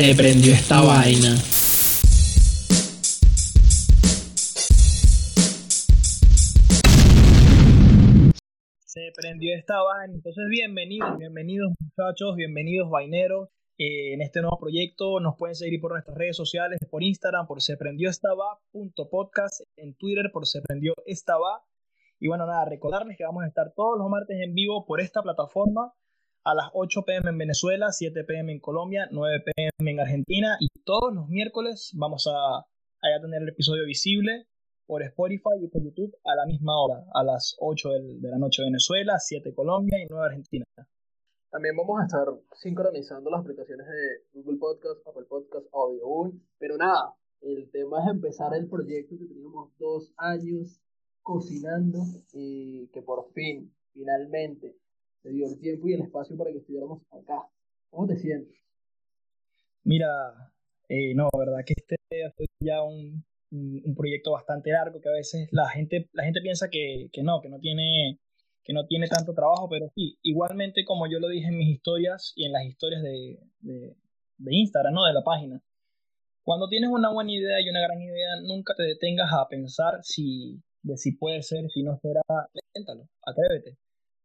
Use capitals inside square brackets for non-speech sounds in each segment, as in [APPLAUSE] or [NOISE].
Se prendió esta vaina. Se prendió esta vaina. Entonces, bienvenidos, bienvenidos muchachos, bienvenidos vaineros. Eh, en este nuevo proyecto nos pueden seguir por nuestras redes sociales, por Instagram, por se prendió esta podcast, en Twitter por se prendió esta Y bueno, nada, recordarles que vamos a estar todos los martes en vivo por esta plataforma a las 8 pm en Venezuela, 7 pm en Colombia, 9 pm en Argentina y todos los miércoles vamos a, a tener el episodio visible por Spotify y por YouTube a la misma hora, a las 8 de la noche Venezuela, 7 Colombia y 9 Argentina. También vamos a estar sincronizando las aplicaciones de Google Podcast, Apple Podcast, Audio One, pero nada, el tema es empezar el proyecto que teníamos dos años cocinando y que por fin, finalmente, se dio el tiempo y el espacio para que estuviéramos acá. ¿Cómo te sientes? Mira, eh, no, verdad que este fue ya un, un, proyecto bastante largo que a veces la gente, la gente piensa que, que, no, que no tiene que no tiene tanto trabajo, pero sí, igualmente como yo lo dije en mis historias y en las historias de, de, Instagram, ¿no? De la página. Cuando tienes una buena idea y una gran idea, nunca te detengas a pensar si, de si puede ser, si no será. Inténtalo, atrévete.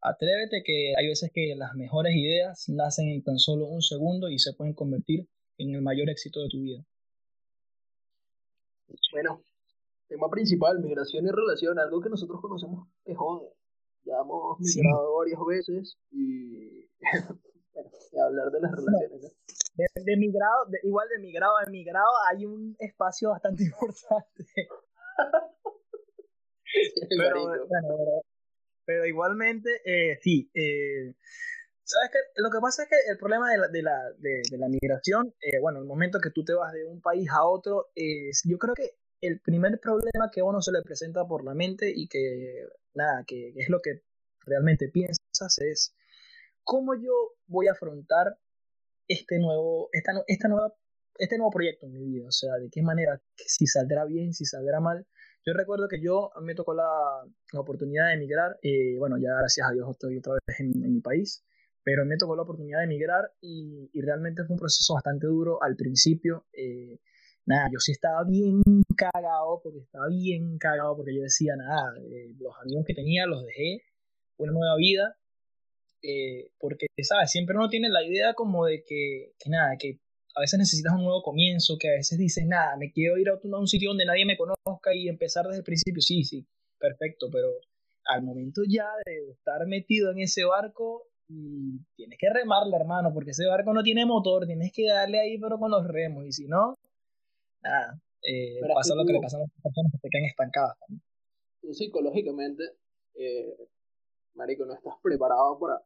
Atrévete que hay veces que las mejores ideas nacen en tan solo un segundo y se pueden convertir en el mayor éxito de tu vida. Bueno, tema principal, migración y relación, algo que nosotros conocemos que jode. Ya hemos migrado varias veces y [LAUGHS] hablar de las relaciones. De, migrado, igual de migrado a migrado hay un espacio bastante [LAUGHS] importante. [LAUGHS] pero, bueno, pero igualmente, eh, sí. Eh, ¿Sabes qué? Lo que pasa es que el problema de la, de la, de, la migración, eh, bueno, el momento que tú te vas de un país a otro, es, yo creo que el primer problema que uno se le presenta por la mente y que, nada, es lo que realmente piensas es cómo yo voy a afrontar este nuevo, esta, esta nueva, este nuevo proyecto en mi vida, o sea, de qué manera, si saldrá bien, si saldrá mal, yo recuerdo que yo me tocó la, la oportunidad de emigrar, eh, bueno, ya gracias a Dios estoy otra vez en, mi país, pero me tocó la oportunidad de emigrar y, y, realmente fue un proceso bastante duro al principio. Eh, nada, yo sí estaba bien cagado, porque estaba bien cagado, porque yo decía, nada, eh, los amigos que tenía los dejé, una nueva vida, porque, ¿sabes? Siempre uno tiene la idea como de que, que nada, que a veces necesitas un nuevo comienzo, que a veces dices, nada, me quiero ir a un sitio donde nadie me conozca y empezar desde el principio. Sí, sí, perfecto, pero al momento ya de estar metido en ese barco, y tienes que remarle, hermano, porque ese barco no tiene motor, tienes que darle ahí, pero con los remos, y si no, nada, eh, pasa lo que le pasa a las personas que se quedan estancadas. Tú psicológicamente, eh, Marico, no estás preparado para...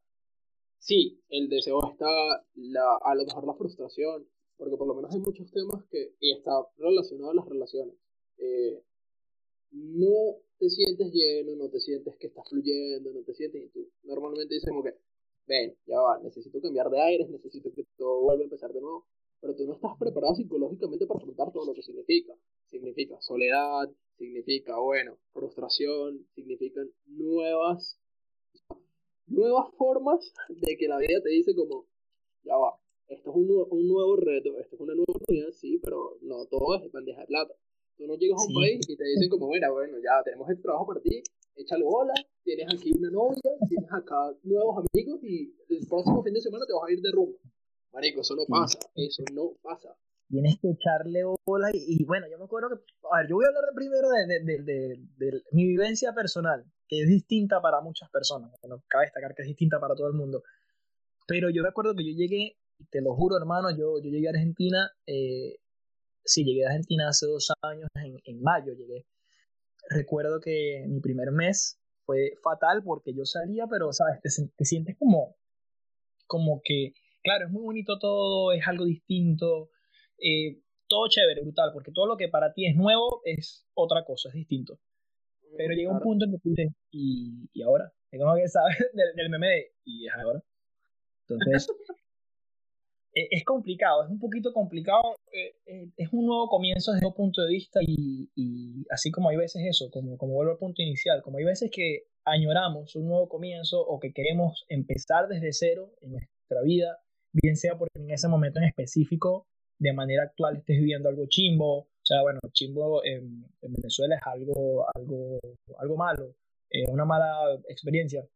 Sí, el deseo está, la, a lo mejor la frustración, porque por lo menos hay muchos temas que y está relacionado a las relaciones. Eh, no te sientes lleno, no te sientes que estás fluyendo, no te sientes y tú normalmente dices como que, ven, ya va, necesito cambiar de aires, necesito que todo vuelva a empezar de nuevo, pero tú no estás preparado psicológicamente para afrontar todo lo que significa. Significa soledad, significa, bueno, frustración, significan nuevas, nuevas formas de que la vida te dice como, ya va, esto es un, un nuevo reto, esto es una nueva oportunidad, sí, pero no todo es bandeja de plata. Tú no llegas a un país y te dicen como, bueno, bueno, ya tenemos el trabajo para ti, échale bola, tienes aquí una novia, tienes acá nuevos amigos y el próximo fin de semana te vas a ir de rumbo. Marico, eso no pasa, eso no pasa. Tienes que echarle bola y, bueno, yo me acuerdo que, a ver, yo voy a hablar primero de, de, de, de, mi vivencia personal, que es distinta para muchas personas, bueno, cabe destacar que es distinta para todo el mundo, pero yo me acuerdo que yo llegué te lo juro, hermano, yo, yo llegué a Argentina, eh, sí, llegué a Argentina hace dos años, en, en mayo llegué. Recuerdo que mi primer mes fue fatal porque yo salía, pero, ¿sabes? Te, te sientes como, como que, claro, es muy bonito todo, es algo distinto, eh, todo chévere, brutal, porque todo lo que para ti es nuevo es otra cosa, es distinto. Pero llega un punto en que tú dices, ¿y, y ahora? Es como que [LAUGHS] sabes del, del meme de, ¿y es ahora? Entonces, es complicado, es un poquito complicado, eh, eh, es un nuevo comienzo desde un punto de vista y, y, así como hay veces eso, como, como vuelvo al punto inicial, como hay veces que añoramos un nuevo comienzo o que queremos empezar desde cero en nuestra vida, bien sea porque en ese momento en específico de manera actual estés viviendo algo chimbo. O sea, bueno, chimbo en, Venezuela es algo, algo, algo malo, eh, una mala experiencia.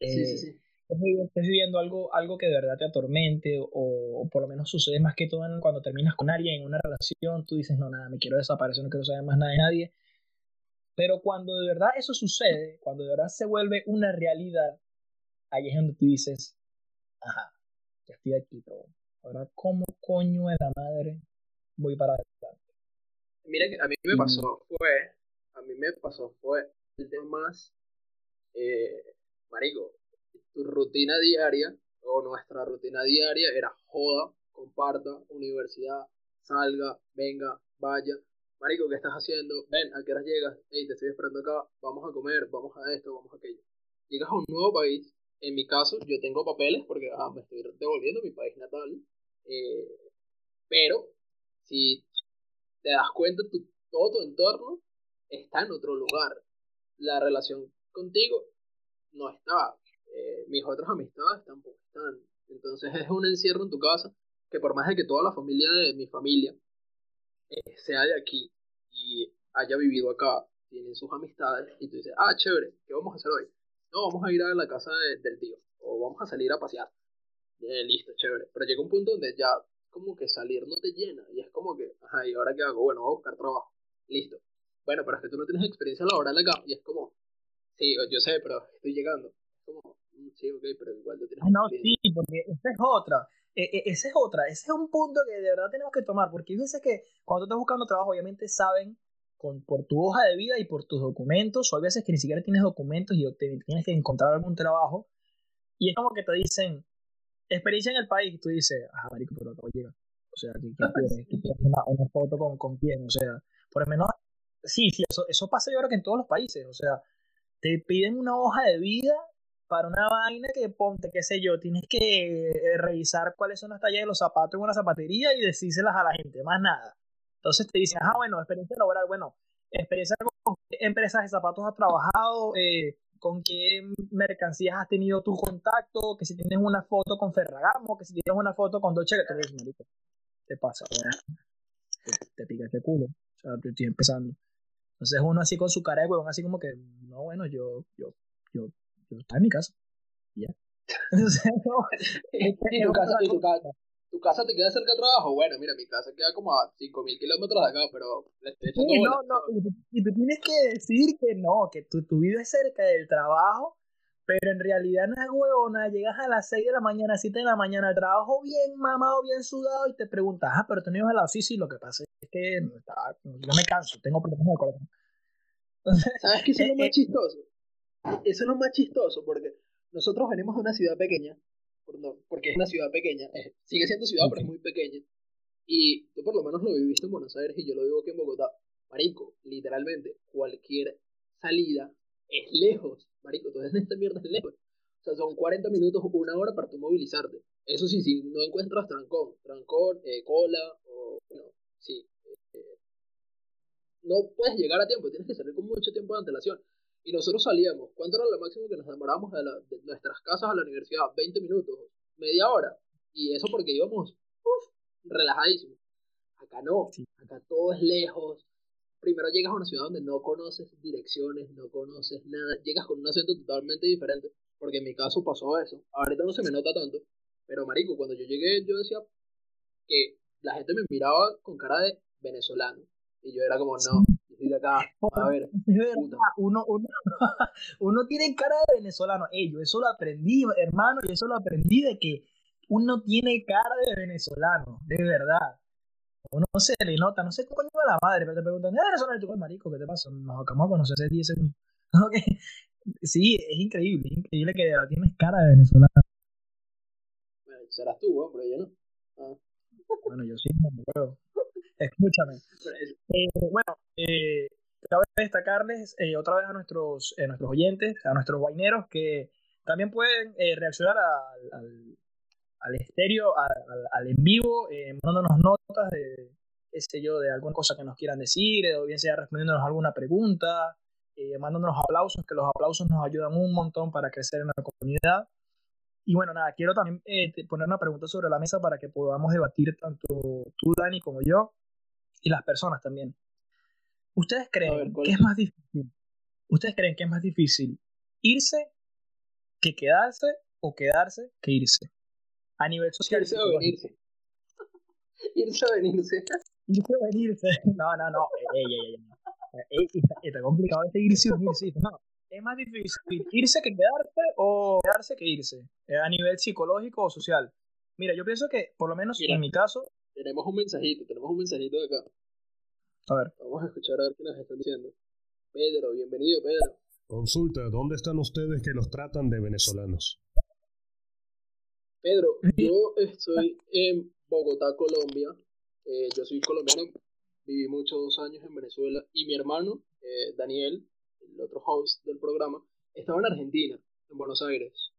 sí, sí, sí. Estés viviendo algo, algo que de verdad te atormente o, por lo menos sucede más que todo cuando terminas con alguien en una relación, tú dices, no, nada, me quiero desaparecer, no quiero saber más nada de nadie. Pero cuando de verdad eso sucede, cuando de verdad se vuelve una realidad, ahí es donde tú dices, ajá, ya estoy aquí, pero ahora cómo coño de la madre voy para adelante. Mira que a mí me pasó, fue, a mí me pasó, fue el tema más, eh, marico, tu rutina diaria, o nuestra rutina diaria era joda, comparta, universidad, salga, venga, vaya. Marico, ¿qué estás haciendo? Ven, ¿a qué hora llegas? Hey, te estoy esperando acá, vamos a comer, vamos a esto, vamos a aquello. Llegas a un nuevo país, en mi caso, yo tengo papeles porque ah, me estoy devolviendo a mi país natal. Eh, pero, si te das cuenta, tu, todo tu entorno está en otro lugar. La relación contigo no está. Eh, mis otras amistades tampoco están. Entonces es un encierro en tu casa que por más de que toda la familia de mi familia eh, sea de aquí y haya vivido acá, tienen sus amistades y tú dices, ah, chévere, ¿qué vamos a hacer hoy? No, vamos a ir a la casa del tío o vamos a salir a pasear. Eh, listo, chévere. Pero llega un punto donde ya como que salir no te llena y es como que, ajá, ¿y ahora qué hago? Bueno, voy a buscar trabajo. Listo. Bueno, pero es que tú no tienes experiencia laboral acá y es como, sí, yo sé, pero estoy llegando. Como, sí, ok, pero igual tú tienes No, sí, porque esa es otra. E, e, esa es otra. Ese es un punto que de verdad tenemos que tomar porque dice que cuando tú estás buscando trabajo, obviamente saben con, por tu hoja de vida y por tus documentos, o hay veces que ni siquiera tienes documentos y tienes que encontrar algún trabajo y es como que te dicen, experiencia en el país, y tú dices, ah, marico, pero acabo de llegar. O sea, ¿quién [LAUGHS] quiere una, una, foto con, con quién? O sea, por lo menos, sí, sí, eso, eso pasa yo creo que en todos los países. O sea, te piden una hoja de vida para una vaina que ponte, qué sé yo, tienes que eh, revisar cuáles son las tallas de los zapatos en una zapatería y decírselas a la gente, más nada. Entonces te dicen, ah, bueno, experiencia laboral, bueno, experiencia con empresas de zapatos has trabajado, eh, con qué mercancías has tenido tu contacto, que si tienes una foto con Ferragamo, que si tienes una foto con Dolce Gabbana, te pasa, te, te pica ese culo, o sea, estoy empezando. Entonces uno así con su cara de huevón, así como que, no, bueno, yo, yo, yo, yo estaba en mi casa, ya. [LAUGHS] [LAUGHS] Entonces, no, en tu casa, en tu casa ¿Tu casa te queda cerca del trabajo? Bueno, mira, mi casa queda como a 5.000 kilómetros de acá, pero sí, no, no, y tú tienes que decir que no, que tú, tú vives cerca del trabajo, pero en realidad no es huevona, llegas a las 6 de la mañana, 7 de la mañana al trabajo bien mamado, bien sudado y te preguntas, ah, pero tenés al lado, sí, sí, lo que pasa es que no me canso, tengo problemas de corazón. [LAUGHS] ¿Sabes qué es lo eh, más eh, chistoso? Eso es lo más chistoso porque nosotros venimos de una ciudad pequeña porque es una ciudad pequeña, sigue siendo ciudad, pero es muy pequeña. Y tú por lo menos lo viviste en Buenos Aires y yo lo vivo aquí en Bogotá. Marico, literalmente, cualquier salida es lejos. Marico, entonces esta mierda es lejos. O sea, son 40 minutos o una hora para tú movilizarte. Eso sí, si no encuentras trancón, trancón, eh, cola, o bueno, sí. Eh, no puedes llegar a tiempo, tienes que salir con mucho tiempo de antelación. Y nosotros salíamos. ¿Cuánto era lo máximo que nos demorábamos de, nuestras casas a la universidad? 20 minutos, media hora. Y eso porque íbamos relajadísimos. Acá no, acá todo es lejos. Primero llegas a una ciudad donde no conoces direcciones, no conoces nada. Llegas con un acento totalmente diferente. Porque en mi caso pasó eso. Ahorita no se me nota tanto. Pero marico, cuando yo llegué yo decía que la gente me miraba con cara de venezolano. Y yo era como, no, acá, a ver. [LAUGHS] Uno, uno, [LAUGHS] uno tiene cara de venezolano. Ey, yo eso lo aprendí, hermano, y eso lo aprendí de que uno tiene cara de venezolano, de verdad. Uno se le nota, no sé cómo a la madre, pero te preguntan, ¿eres venezolano? Y tú, marico, ¿qué te pasa? Nos acabamos de conocer hace 10 segundos. [LAUGHS] Sí, es increíble, es increíble que tienes cara de venezolano. serás tú, pero yo no. Ah. Bueno, yo sí, no me Escúchame. Eh, bueno, eh, cabe destacarles eh, otra vez a nuestros, eh, nuestros oyentes, a nuestros guaineros, que también pueden reaccionar al, al, estéreo, al, al, en vivo, mandándonos notas de, yo, de alguna cosa que nos quieran decir, o bien sea respondiéndonos alguna pregunta, mandándonos aplausos, que los aplausos nos ayudan un montón para crecer en la comunidad. Y bueno, nada, quiero también eh, poner una pregunta sobre la mesa para que podamos debatir tanto tú, Dani, como yo, y las personas también. ¿Ustedes creen que es más difícil? ¿Ustedes creen que es más difícil irse que quedarse o quedarse que irse? A nivel social. Irse o venirse. [LAUGHS] irse o venirse. Irse o venirse. No, no, no. Ey, ey, ey, está, complicado este irse o venirse. No, es más difícil irse que quedarse o quedarse que irse. Eh, a nivel psicológico o social. Mira, yo pienso que, por lo menos en mi caso. Tenemos un mensajito, tenemos un mensajito de acá. A ver. Vamos a escuchar a ver qué nos están diciendo. Pedro, bienvenido, Pedro. Consulta, ¿dónde están ustedes que los tratan de venezolanos? Pedro, yo estoy en Bogotá, Colombia. Eh, yo soy colombiano, viví muchos años en Venezuela y mi hermano, eh, Daniel, el otro host del programa, estaba en Argentina, en Buenos Aires.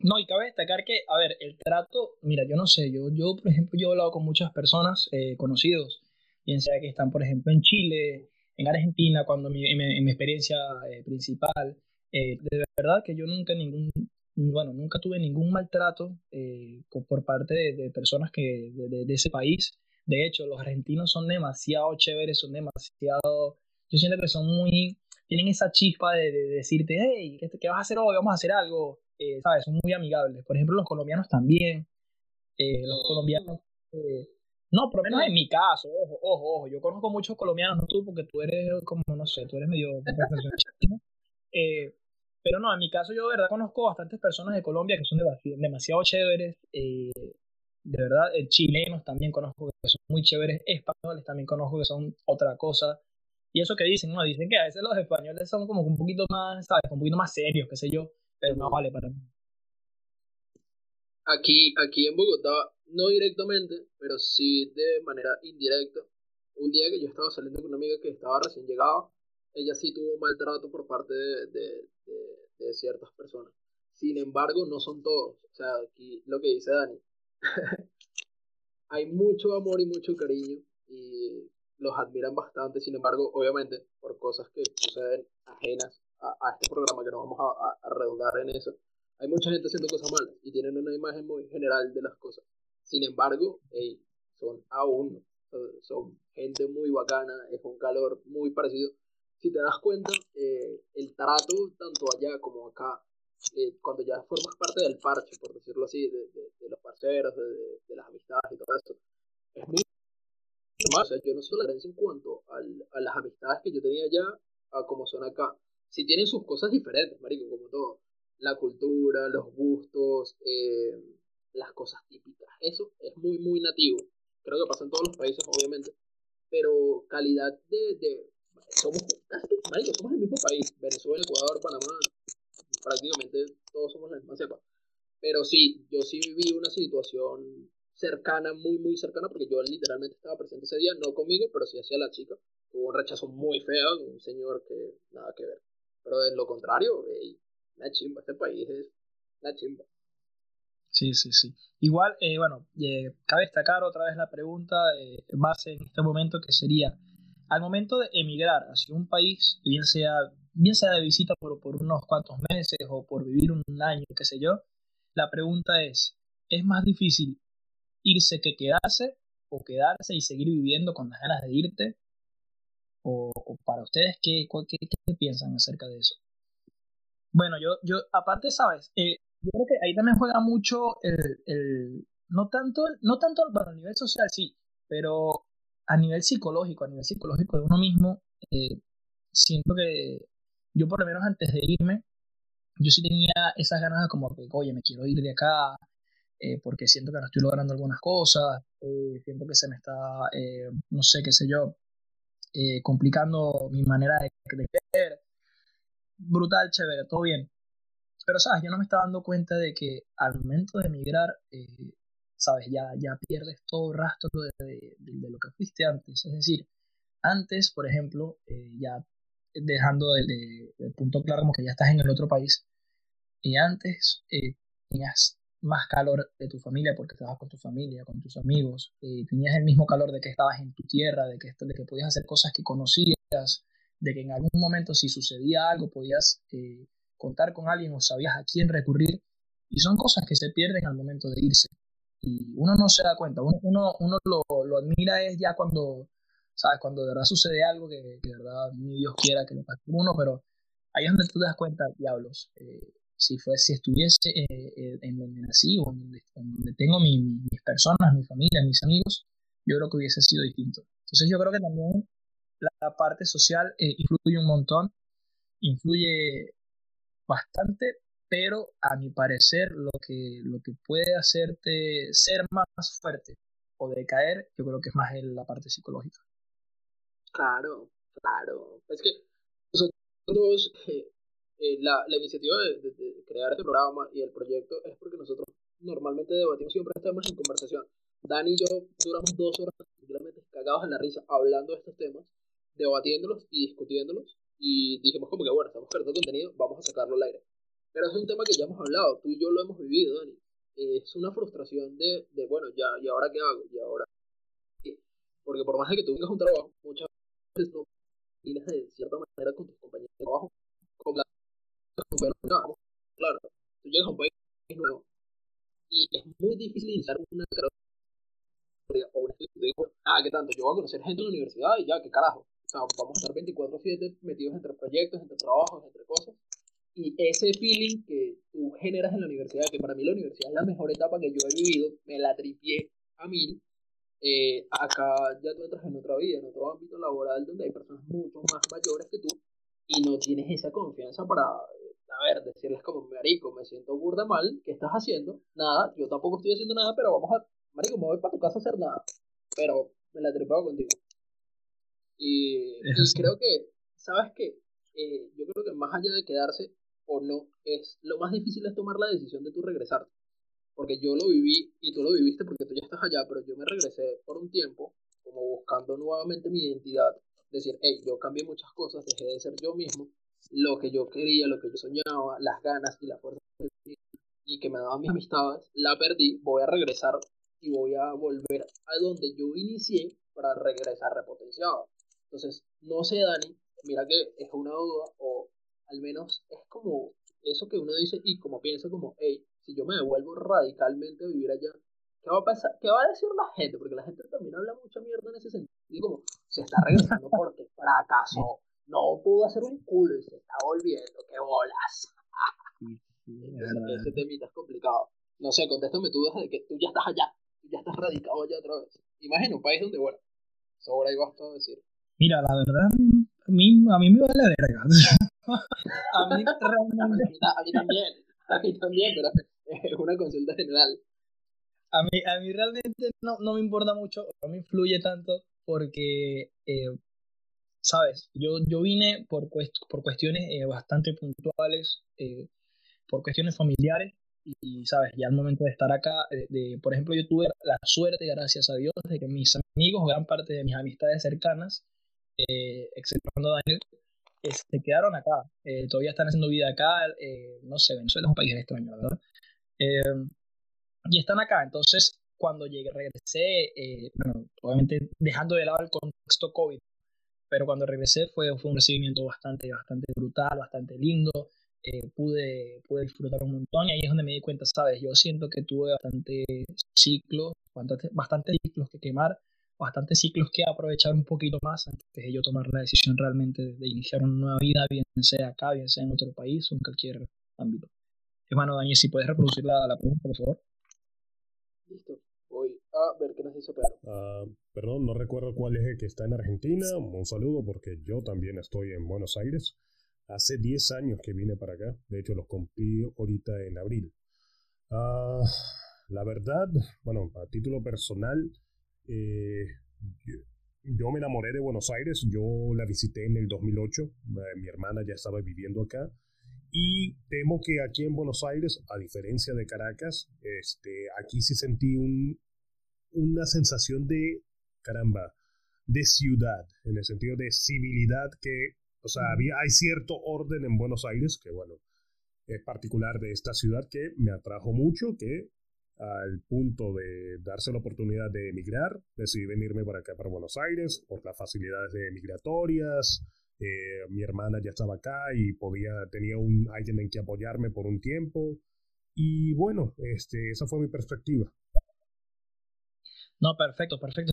No, y cabe destacar que, a ver, el trato, mira, yo no sé, yo, yo por ejemplo, yo he hablado con muchas personas eh, conocidos bien sea que están, por ejemplo, en Chile, en Argentina, cuando mi, en, mi, experiencia eh, principal, eh, de verdad que yo nunca ningún, bueno, nunca tuve ningún maltrato eh, por parte de, personas que de, de, ese país. De hecho, los argentinos son demasiado chéveres, son demasiado, yo siento que son muy, tienen esa chispa de, decirte, hey, ¿qué, ¿qué, vas a hacer hoy? Vamos a hacer algo, ¿sabes? Son muy amigables. Por ejemplo, los colombianos también. los colombianos no, por lo menos en mi caso, ojo, ojo, ojo. Yo conozco muchos colombianos, no tú, porque tú eres como, no sé, tú eres medio [LAUGHS] eh, pero no, en mi caso yo de verdad conozco bastantes personas de Colombia que son demasiado chéveres. Eh, de verdad, eh, chilenos también conozco que son muy chéveres. Españoles también conozco que son otra cosa. Y eso que dicen, no, dicen que a veces los españoles son como un poquito más, ¿sabes? Un poquito más serios, qué sé yo. Pero no vale para mí. Aquí, aquí en Bogotá no directamente, pero sí de manera indirecta. Un día que yo estaba saliendo con una amiga que estaba recién llegada, ella sí tuvo maltrato por parte de, de, ciertas personas. Sin embargo, no son todos. O sea, aquí lo que dice Dani. [LAUGHS] Hay mucho amor y mucho cariño y los admiran bastante. Sin embargo, obviamente, por cosas que suceden ajenas a, a este programa, que no vamos a, a redundar en eso, hay mucha gente haciendo cosas malas y tienen una imagen muy general de las cosas. Sin embargo, son aún, son gente muy bacana, es un calor muy parecido. Si te das cuenta, eh, el trato, tanto allá como acá, eh, cuando ya formas parte del parche, por decirlo así, de, de, los parceros, de, las amistades y todo eso, es muy más. O sea, yo no sé la diferencia en cuanto a las amistades que yo tenía allá a como son acá. Si tienen sus cosas diferentes, marico, como todo. La cultura, los gustos, eh, las cosas típicas. Eso es muy, muy nativo. Creo que pasa en todos los países, obviamente. Pero calidad de... de somos casi, marico, somos el mismo país. Venezuela, Ecuador, Panamá. Prácticamente todos somos la misma cepa. Pero sí, yo sí viví una situación cercana, muy, muy cercana, porque yo literalmente estaba presente ese día, no conmigo, pero sí hacia la chica. Hubo un rechazo muy feo, un señor que nada que ver. Pero en lo contrario, la chimba, este país es la chimba. Sí, sí, sí. Igual, eh, bueno, eh, cabe destacar otra vez la pregunta eh, base en este momento que sería, al momento de emigrar hacia un país, bien sea, bien sea de visita por, por unos cuantos meses o por vivir un año, qué sé yo, la pregunta es, ¿es más difícil irse que quedarse o quedarse y seguir viviendo con las ganas de irte? ¿O, para ustedes qué, qué, piensan acerca de eso? Bueno, yo, yo aparte, ¿sabes? Eh, yo creo que ahí también juega mucho el, el no tanto, no tanto, bueno, a nivel social sí, pero a nivel psicológico, a nivel psicológico de uno mismo, eh, siento que yo por lo menos antes de irme, yo sí tenía esas ganas de como que, oye, me quiero ir de acá, eh, porque siento que no estoy logrando algunas cosas, siento que se me está, no sé, qué sé yo, complicando mi manera de crecer. Brutal, chévere, todo bien. Pero, ¿sabes? Yo no me estaba dando cuenta de que al momento de emigrar, eh, ¿sabes? Ya, ya pierdes todo rastro de, lo que fuiste antes. Es decir, antes, por ejemplo, eh, ya dejando el, punto claro como que ya estás en el otro país, y antes eh, tenías más calor de tu familia porque estabas con tu familia, con tus amigos, tenías el mismo calor de que estabas en tu tierra, de que, de que podías hacer cosas que conocías, de que en algún momento si sucedía algo podías contar con alguien o sabías a quién recurrir. Y son cosas que se pierden al momento de irse. Y uno no se da cuenta, uno, uno, uno lo, lo, admira es ya cuando, ¿sabes? Cuando de verdad sucede algo que, de verdad ni Dios quiera que le pase uno, pero ahí es donde tú te das cuenta, diablos, eh, si, fue, si estuviese eh, eh, en donde nací o en donde, tengo mi, mis personas, mi familia, mis amigos, yo creo que hubiese sido distinto. Entonces yo creo que también la, parte social influye un montón, influye bastante, pero a mi parecer lo que, lo que puede hacerte ser más fuerte o decaer, yo creo que es más en la parte psicológica. Claro, claro. Es que nosotros, eh, eh, la, iniciativa de, crear este programa y el proyecto es porque nosotros normalmente debatimos siempre estamos en conversación. Dani y yo duramos dos horas simplemente cagados en la risa hablando de estos temas, debatiéndolos y discutiéndolos. Y dijimos como que, bueno, estamos creando contenido, vamos a sacarlo al aire. Pero es un tema que ya hemos hablado, tú y yo lo hemos vivido, Dani. Es una frustración de, de bueno, ya, ¿y ahora qué hago? ¿Y ahora Porque por más de que tú tengas un trabajo, muchas veces no de cierta manera con tus compañeros de trabajo. Claro, tú llegas a un país nuevo y es muy difícil iniciar una carrera o una digo, ah, ¿qué tanto? Yo voy a conocer gente en la universidad y ya, ¿qué carajo? O sea, vamos a estar 24-7 metidos entre proyectos, entre trabajos, entre cosas y ese feeling que tú generas en la universidad, que para mí la universidad es la mejor etapa que yo he vivido, me la tripié a mil. Eh, acá ya tú entras en otra vida, en otro ámbito laboral donde hay personas mucho más mayores que tú y no tienes esa confianza para, a ver, decirles como, marico, me siento burda mal, ¿qué estás haciendo? Nada, yo tampoco estoy haciendo nada, pero vamos a, marico, me voy para tu casa a hacer nada, pero me la tripeo contigo. Y, y creo que, ¿sabes qué? Eh, yo creo que más allá de quedarse o no, es lo más difícil es tomar la decisión de tú regresar. Porque yo lo viví y tú lo viviste porque tú ya estás allá, pero yo me regresé por un tiempo como buscando nuevamente mi identidad. Decir, hey, yo cambié muchas cosas, dejé de ser yo mismo, lo que yo quería, lo que yo soñaba, las ganas y la fuerza y que me daban mis amistades, la perdí, voy a regresar y voy a volver a donde yo inicié para regresar repotenciado. Entonces, no sé, Dani, mira que es una duda o al menos es como eso que uno dice y como piensa como, hey, si yo me devuelvo radicalmente a vivir allá, ¿qué va a pasar? ¿Qué va a decir la gente? Porque la gente también habla mucha mierda en ese sentido, y como, se está regresando porque fracasó, no pudo hacer un culo y se está volviendo, qué bolas. [LAUGHS] ese, temita es complicado. No sé, contéstame tú desde que tú ya estás allá, tú ya estás radicado allá otra vez. Imagina un país donde, bueno, sobra y basta decir. Mira, la verdad, a mí, a mí me vale verga. [LAUGHS] a, mí, a mí también, a mí también, pero es una consulta general. A mí, a mí realmente no, no me importa mucho, no me influye tanto porque, eh, ¿sabes? Yo, yo vine por, por cuestiones eh, bastante puntuales, eh, por cuestiones familiares y, ¿sabes? Ya al momento de estar acá, de, por ejemplo, yo tuve la suerte, gracias a Dios, de que mis amigos, gran parte de mis amistades cercanas, eh, exceptuando Daniel, se quedaron acá, eh, todavía están haciendo vida acá, eh, no sé, Venezuela es un país extraño, verdad. Eh, y están acá, entonces cuando llegué, regresé, obviamente dejando de lado el contexto COVID, pero cuando regresé fue, fue un recibimiento bastante, bastante brutal, bastante lindo, pude, pude disfrutar un montón y ahí es donde me di cuenta, sabes, yo siento que tuve bastante ciclos, bastante, bastante ciclos que quemar, bastantes ciclos que aprovechar un poquito más antes de yo tomar la decisión realmente de, iniciar una nueva vida, bien sea acá, bien sea en otro país o en cualquier ámbito. Hermano Daniel, si puedes reproducir la, la pregunta, por favor. Listo. Ver qué nos hizo Pedro. Ah, perdón, no recuerdo cuál es el que está en Argentina. Un saludo porque yo también estoy en Buenos Aires. Hace 10 años que vine para acá. De hecho, los cumplí ahorita en abril. Uh, la verdad, bueno, a título personal, eh, yo, me enamoré de Buenos Aires, yo la visité en el 2008, eh, mi hermana ya estaba viviendo acá y temo que aquí en Buenos Aires, a diferencia de Caracas, este, aquí sí sentí un, una sensación de, caramba, de ciudad, en el sentido de civilidad que, o sea, había, hay cierto orden en Buenos Aires que, bueno, es particular de esta ciudad que me atrajo mucho, que al punto de darse la oportunidad de emigrar, decidí venirme para acá, para Buenos Aires, por las facilidades de migratorias. Eh, mi hermana ya estaba acá y podía, tenía un, alguien en que apoyarme por un tiempo. Y bueno, este, esa fue mi perspectiva. No, perfecto, perfecto.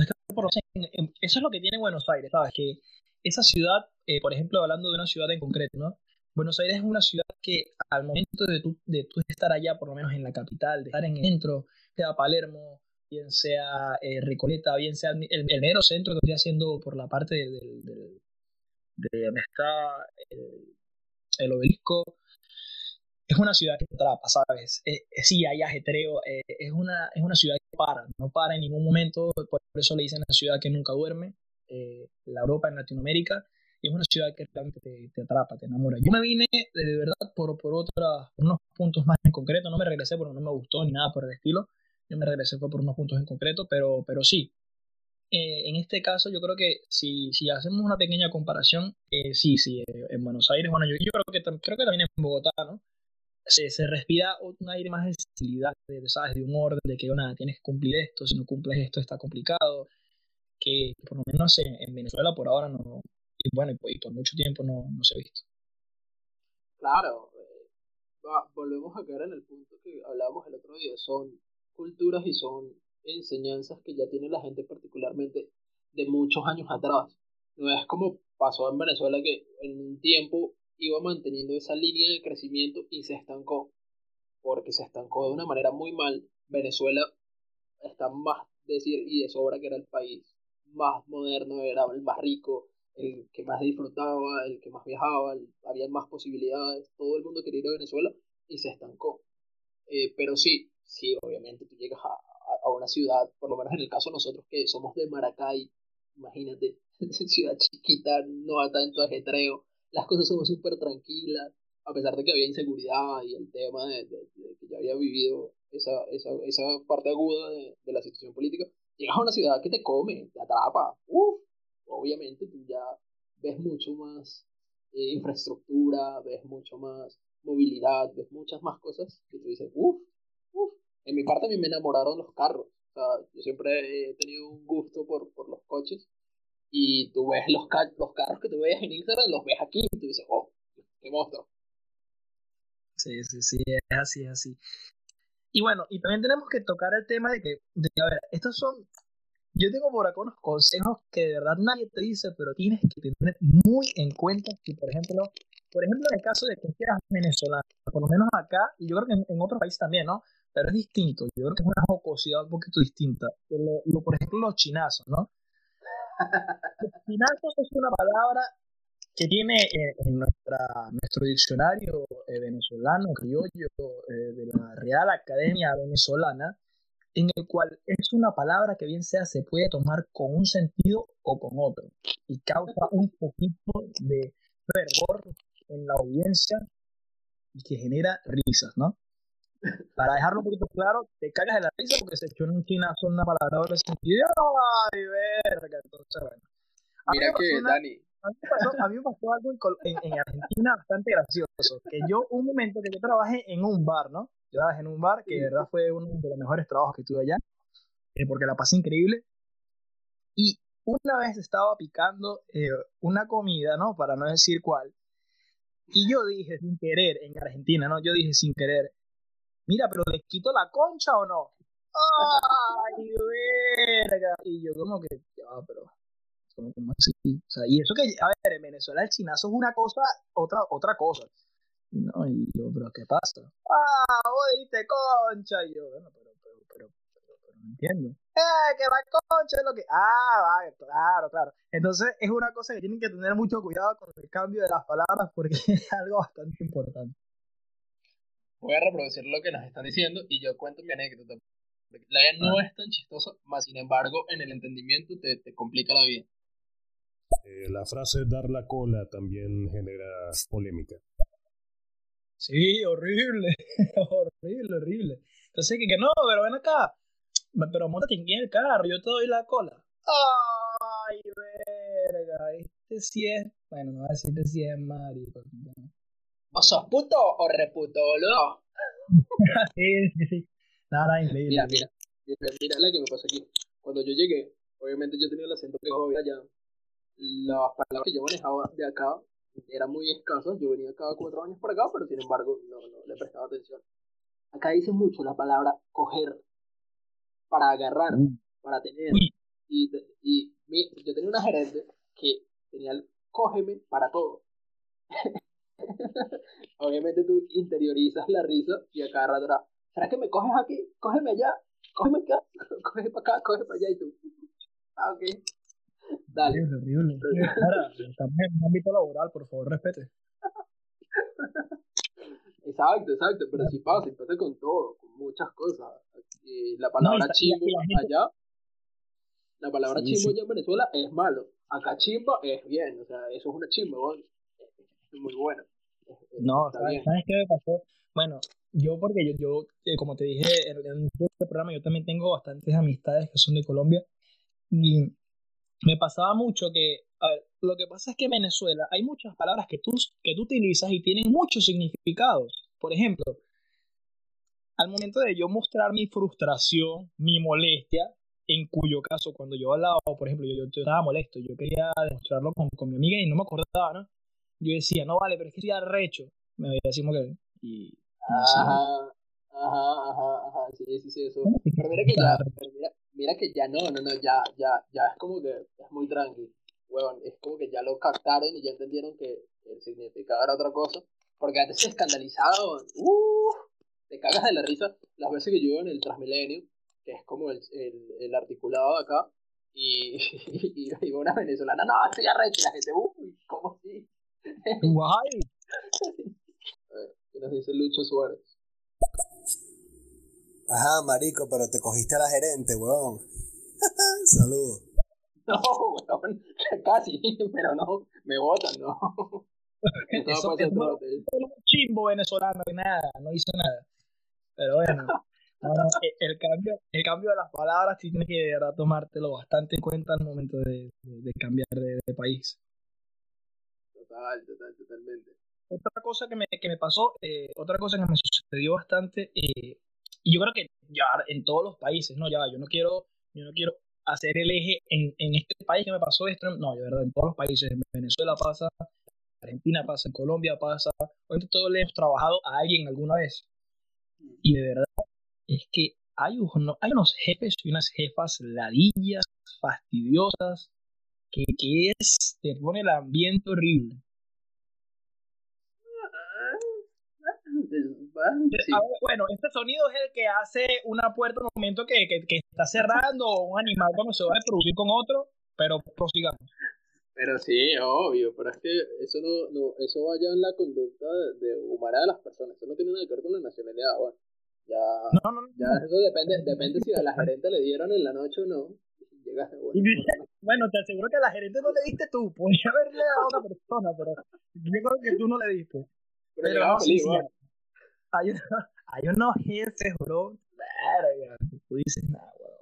Eso es lo que tiene Buenos Aires, ¿sabes? Que esa ciudad, eh, por ejemplo, hablando de una ciudad en concreto, ¿no? Buenos Aires es una ciudad que al momento de tú, de estar allá, por lo menos en la capital, de estar en el centro, sea Palermo, bien sea eh, Recoleta, bien sea el, el, mero centro que estoy haciendo por la parte de, donde está el, obelisco, es una ciudad que te atrapa, ¿sabes? Eh, eh, sí, hay ajetreo, es, una, es una ciudad que para, no para en ningún momento, por eso le dicen la ciudad que nunca duerme, la Europa en Latinoamérica, y es una ciudad que realmente te, atrapa, te enamora. Yo me vine de, verdad por, por, otra, unos puntos más en concreto, no me regresé porque no me gustó ni nada por el estilo, yo me regresé fue por unos puntos en concreto, pero, pero sí. Eh, en este caso, yo creo que si, si hacemos una pequeña comparación, eh, sí, sí, eh, en Buenos Aires, bueno, yo, yo creo, que, creo que también en Bogotá, ¿no? Se, respira un aire más de sensibilidad, de, ¿sabes? de un orden, de que nada, tienes que cumplir esto, si no cumples esto está complicado, que por lo menos en, en Venezuela por ahora no, y bueno, y, por mucho tiempo no, no se ha visto. Claro, volvemos a caer en el punto que hablábamos el otro día, son culturas y son enseñanzas que ya tiene la gente particularmente de muchos años atrás. No es como pasó en Venezuela que en un tiempo iba manteniendo esa línea de crecimiento y se estancó. Porque se estancó de una manera muy mal. Venezuela está más decir y de sobra que era el país más moderno, era el más rico, el que más disfrutaba, el que más viajaba, había más posibilidades, todo el mundo quería ir a Venezuela y se estancó. Eh, pero sí, sí, obviamente tú llegas a, a, una ciudad, por lo menos en el caso de nosotros que somos de Maracay, imagínate, [LAUGHS] ciudad chiquita, no hay tanto ajetreo, las cosas son súper tranquilas, a pesar de que había inseguridad y el tema de, que ya había vivido esa, esa, esa parte aguda de, la situación política, llegas a una ciudad que te come, te atrapa, uff, obviamente tú ya ves mucho más eh, infraestructura, ves mucho más movilidad, ves muchas más cosas que tú dices, uff, en mi parte a mí me enamoraron los carros. O sea, yo siempre he tenido un gusto por, por los coches. Y tú ves los, los carros que tú veías en Instagram, los ves aquí y tú dices, oh, qué monstruo. Sí, sí, sí, es así, es así. Y bueno, y también tenemos que tocar el tema de que, de, a ver, estos son, yo tengo por acá unos consejos que de verdad nadie te dice, pero tienes que tener muy en cuenta si, por ejemplo, por ejemplo, en el caso de que seas venezolano, por lo menos acá, y yo creo que en, en otros países también, ¿no? pero es distinto. Yo creo que es una jocosidad un poquito distinta. Lo, por ejemplo, los chinazos, ¿no? Chinazos es una palabra que tiene eh, en nuestra, nuestro diccionario eh, venezolano, criollo, eh, de la Real Academia Venezolana, en el cual es una palabra que bien sea se puede tomar con un sentido o con otro, y causa un poquito de fervor en la audiencia y que genera risas, ¿no? Para dejarlo un poquito claro, te cagas de la risa porque se echó en un chinazo una palabra doble sentido. ¡Ay, verga! Entonces, bueno. Mira que, Dani. A mí, me pasó, algo en, en, Argentina bastante gracioso. Que yo, un momento que yo trabajé en un bar, ¿no? Yo trabajé en un bar que de verdad fue uno de los mejores trabajos que tuve allá. Eh, porque la pasé increíble. Y una vez estaba picando eh, una comida, ¿no? Para no decir cuál. Y yo dije sin querer, en Argentina, ¿no? Yo dije sin querer, mira, pero ¿le quito la concha o no? ¡Ay, verga! Y yo como que, ya, pero, ¿cómo, así? O sea, y eso que, a ver, en Venezuela el chinazo es una cosa, otra, otra cosa. No, y yo, pero ¿qué pasa? ¡Ah, vos dijiste concha! Y yo, bueno, pero, pero, pero, pero, pero no entiendo. ¡Eh, que la concha es lo que... Ah, vale, claro, claro. Entonces es una cosa que tienen que tener mucho cuidado con el cambio de las palabras porque [LAUGHS] es algo bastante importante voy a reproducir lo que nos están diciendo y yo cuento mi anécdota. La vida no ah. es tan chistosa, más sin embargo, en el entendimiento te, te complica la vida. Eh, la frase dar la cola también genera polémica. Sí, horrible, [LAUGHS] horrible, horrible. Entonces, que, que no, pero ven acá, pero montate en el carro, yo te doy la cola. Ay, verga, este sí es, bueno, no voy a decir este sí es marico. ¿O sos puto o reputo, boludo? [LAUGHS] sí, sí, sí. Nada, increíble. Mira, mira, mira, mira la que me pasa aquí. Cuando yo llegué, obviamente yo tenía el acento que había allá. Las palabras que yo manejaba de acá eran muy escasas. Yo venía cada cuatro años por acá, pero sin embargo no, no le prestaba atención. acá dicen mucho la palabra coger para agarrar, para tener. Y, y yo tenía una gerente que tenía el cógeme para todo. [LAUGHS] Obviamente tú interiorizas la risa y a cada rato ¿será que me coges aquí? Cógeme allá, cógeme acá, [LAUGHS] coge para acá, coge para allá y tú. Ah, ok. Dale. Horrible, horrible. Ahora, estamos en un ámbito laboral, por favor, respete. Exacto, exacto, pero si pasa, si pasa con todo, con muchas cosas. la palabra chimbo allá, la palabra chimbo allá en Venezuela es malo. Acá chimba es bien, o sea, eso es una chimba, es muy bueno. No, ¿sabes, qué me pasó? Bueno, yo porque yo, yo eh, como te dije en, en este programa, yo también tengo bastantes amistades que son de Colombia y me pasaba mucho que, a ver, lo que pasa es que en Venezuela hay muchas palabras que tú, que tú utilizas y tienen muchos significados. Por ejemplo, al momento de yo mostrar mi frustración, mi molestia, en cuyo caso cuando yo hablaba, por ejemplo, yo, yo estaba molesto, yo quería demostrarlo con, con, mi amiga y no me acordaba, ¿no? Yo decía, no vale, pero es que estoy arrecho. Me decimos que... Y, ajá, ajá, ajá, ajá, sí, sí, sí, eso. Pero mira que ya, mira, mira que ya no, no, no, ya, ya, ya es como que es muy tranqui. Bueno, es como que ya lo captaron y ya entendieron que el significado era otra cosa. Porque antes se escandalizaban, uh, te cagas de la risa las veces que yo en el Transmilenio, que es como el, el, el articulado de acá, y, [LAUGHS] y, y, una venezolana, no, estoy arrecho, y la gente, uy, ¿cómo así? Guay. ¿Qué nos dice Lucho Suárez? Ajá, marico, pero te cogiste a la gerente, weón. [LAUGHS] Saludos. [LAUGHS] No, weón, casi, pero no, me votan, no. Eso, es un chimbo venezolano y nada, no hizo nada. Pero bueno, el, cambio, el cambio de las palabras tienes que tomártelo bastante en cuenta al momento de, de, cambiar de, de, país. Total, total, totalmente. Otra cosa que me, que me pasó, eh, otra cosa que me sucedió bastante, eh, y yo creo que ya en todos los países, no, ya, yo no quiero, yo no quiero hacer el eje en, en este país que me pasó esto, no, de verdad, en todos los países, en Venezuela pasa, Argentina pasa, en Colombia pasa, obviamente todos le hemos trabajado a alguien alguna vez. Y de verdad, es que hay, hay unos jefes y unas jefas ladillas, fastidiosas, que, que es, te pone el ambiente horrible. bueno, este sonido es el que hace una puerta en un momento que, que, que está cerrando o un animal cuando se va a reproducir con otro, pero prosigamos. Pero sí, obvio, pero es que eso no, no eso vaya en la conducta de, humana de las personas, eso no tiene nada que ver con la nacionalidad, bueno, ya, no, no, ya eso depende, depende si a la gerente le dieron en la noche o no. Bueno, te aseguro que a la gerente no le diste tú, podría haberle dado a otra persona, pero yo creo que tú no le diste. Pero, pero feliz, hay, hay unos jefes, bro. Verga, tú dices, nada, weón.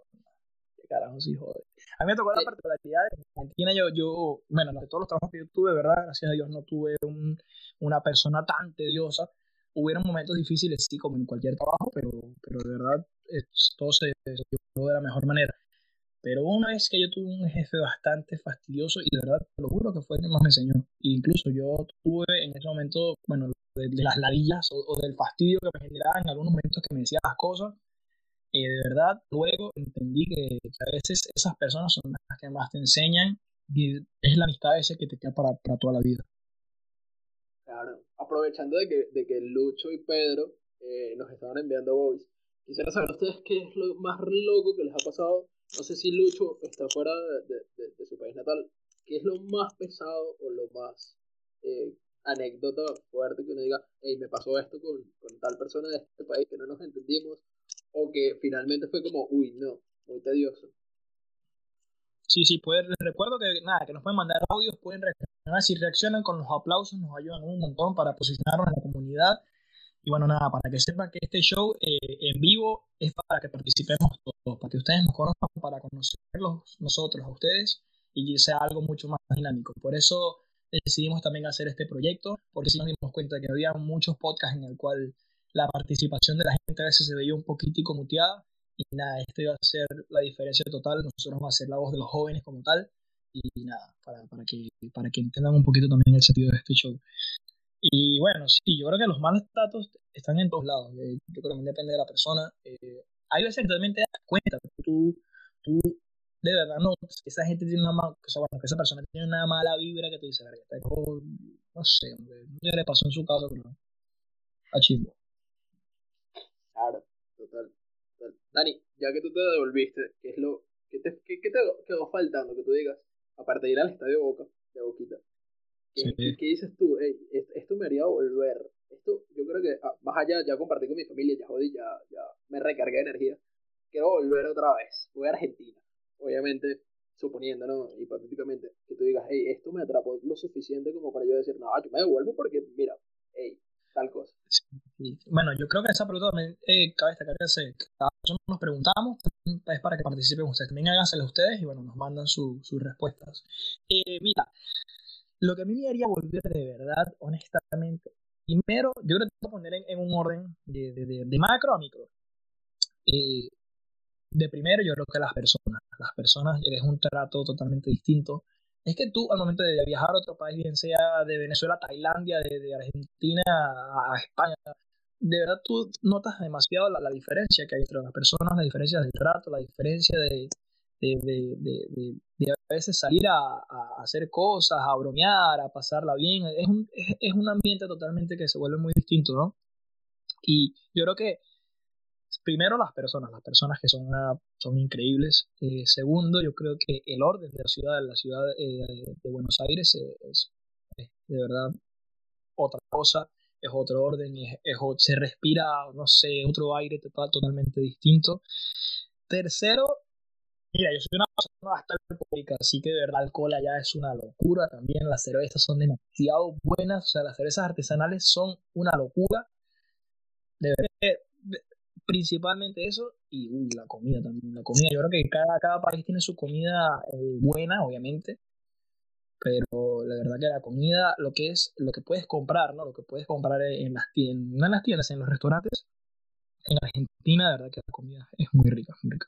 Qué carajo si jode. A mí me tocó la particularidad de Argentina. Yo, yo, bueno, de todos los trabajos que yo tuve, ¿verdad? Gracias a Dios no tuve un, una persona tan tediosa. Hubieron momentos difíciles, sí, como en cualquier trabajo, pero, pero de verdad todo se, se de la mejor manera. Pero una vez que yo tuve un jefe bastante fastidioso y de verdad lo juro que fue el que más me enseñó. incluso yo tuve en ese momento, bueno, de, las ladillas o, del fastidio que me generaba en algunos momentos que me decía las cosas. y de verdad, luego entendí que, a veces esas personas son las que más te enseñan y es la amistad ese que te queda para, para toda la vida. Claro, aprovechando de que, de que Lucho y Pedro eh, nos estaban enviando voice, quisiera saber ustedes qué es lo más loco que les ha pasado no sé si Lucho está fuera de, su país natal. ¿Qué es lo más pesado o lo más eh, anécdota fuerte que uno diga, hey, me pasó esto con, con, tal persona de este país que no nos entendimos? O que finalmente fue como, uy, no, muy tedioso. Sí, sí, pues recuerdo que nada, que nos pueden mandar audios, pueden reaccionar, si reaccionan con los aplausos nos ayudan un montón para posicionarnos en la comunidad y bueno, nada, para que sepan que este show eh, en vivo es para que participemos todos, para que ustedes nos conozcan, para conocerlos nosotros a ustedes y sea algo mucho más dinámico. Por eso decidimos también hacer este proyecto, porque sí nos dimos cuenta que había muchos podcasts en el cual la participación de la gente a veces se veía un poquitico muteada y nada, esto iba a ser la diferencia total, nosotros vamos a ser la voz de los jóvenes como tal y nada, para, para, que, para que entiendan un poquito también el sentido de este show. Y bueno, sí, yo creo que los malos tratos están en todos lados. Eh, yo creo que depende de la persona. Eh, hay veces que también te das cuenta, tú, tú de verdad no, esa gente tiene una mala, o sea, bueno, que esa persona tiene una mala vibra que tú dices, no sé, hombre, no le pasó en su casa, pero a chimbo. Claro, total, total. Dani, ya que tú te devolviste, ¿qué es lo que te, qué, qué te quedó faltando que tú digas, aparte de ir al estadio Boca, de Boquita? ¿Qué, dices tú? esto me haría volver. Esto, yo creo que, ah, más allá, ya compartí con mi familia, ya jodí, ya, ya me recargué de energía. Quiero volver otra vez. Voy a Argentina. Obviamente, suponiendo, ¿no? Hipotéticamente, que tú digas, hey, esto me atrapó lo suficiente como para yo decir, no, yo me devuelvo porque, mira, hey, tal cosa. Bueno, yo creo que esa pregunta también eh, cabe destacar que cada persona nos preguntamos, es para que participen ustedes. También háganselas ustedes y, bueno, nos mandan sus respuestas. Eh, mira, lo que a mí me haría volver de verdad, honestamente, primero, yo creo que voy a poner en, un orden de, de, de, macro a micro. Eh, de primero, yo creo que las personas. Las personas es un trato totalmente distinto. Es que tú, al momento de viajar a otro país, bien sea de Venezuela a Tailandia, de, Argentina a, España, de verdad tú notas demasiado la, la, diferencia que hay entre las personas, la diferencia del trato, la diferencia de, de, de, de, a veces salir a, a, hacer cosas, a bromear, a pasarla bien. Es un, es, un ambiente totalmente que se vuelve muy distinto, ¿no? Y yo creo que primero las personas, las personas que son, son increíbles. Eh, segundo, yo creo que el orden de la ciudad, la ciudad eh, de Buenos Aires es, de verdad otra cosa, es otro orden, es, se respira, no sé, otro aire total, totalmente distinto. Tercero, Mira, yo soy una persona bastante alcohólica, así que de verdad alcohol allá es una locura también. Las cervezas son demasiado buenas, o sea, las cervezas artesanales son una locura. De verdad, principalmente eso y uy, la comida también. La comida, yo creo que cada, cada país tiene su comida eh, buena, obviamente, pero la verdad que la comida, lo que es, lo que puedes comprar, ¿no? Lo que puedes comprar en las tiendas, no en las tiendas, en los restaurantes, en Argentina, de verdad que la comida es muy rica, muy rica.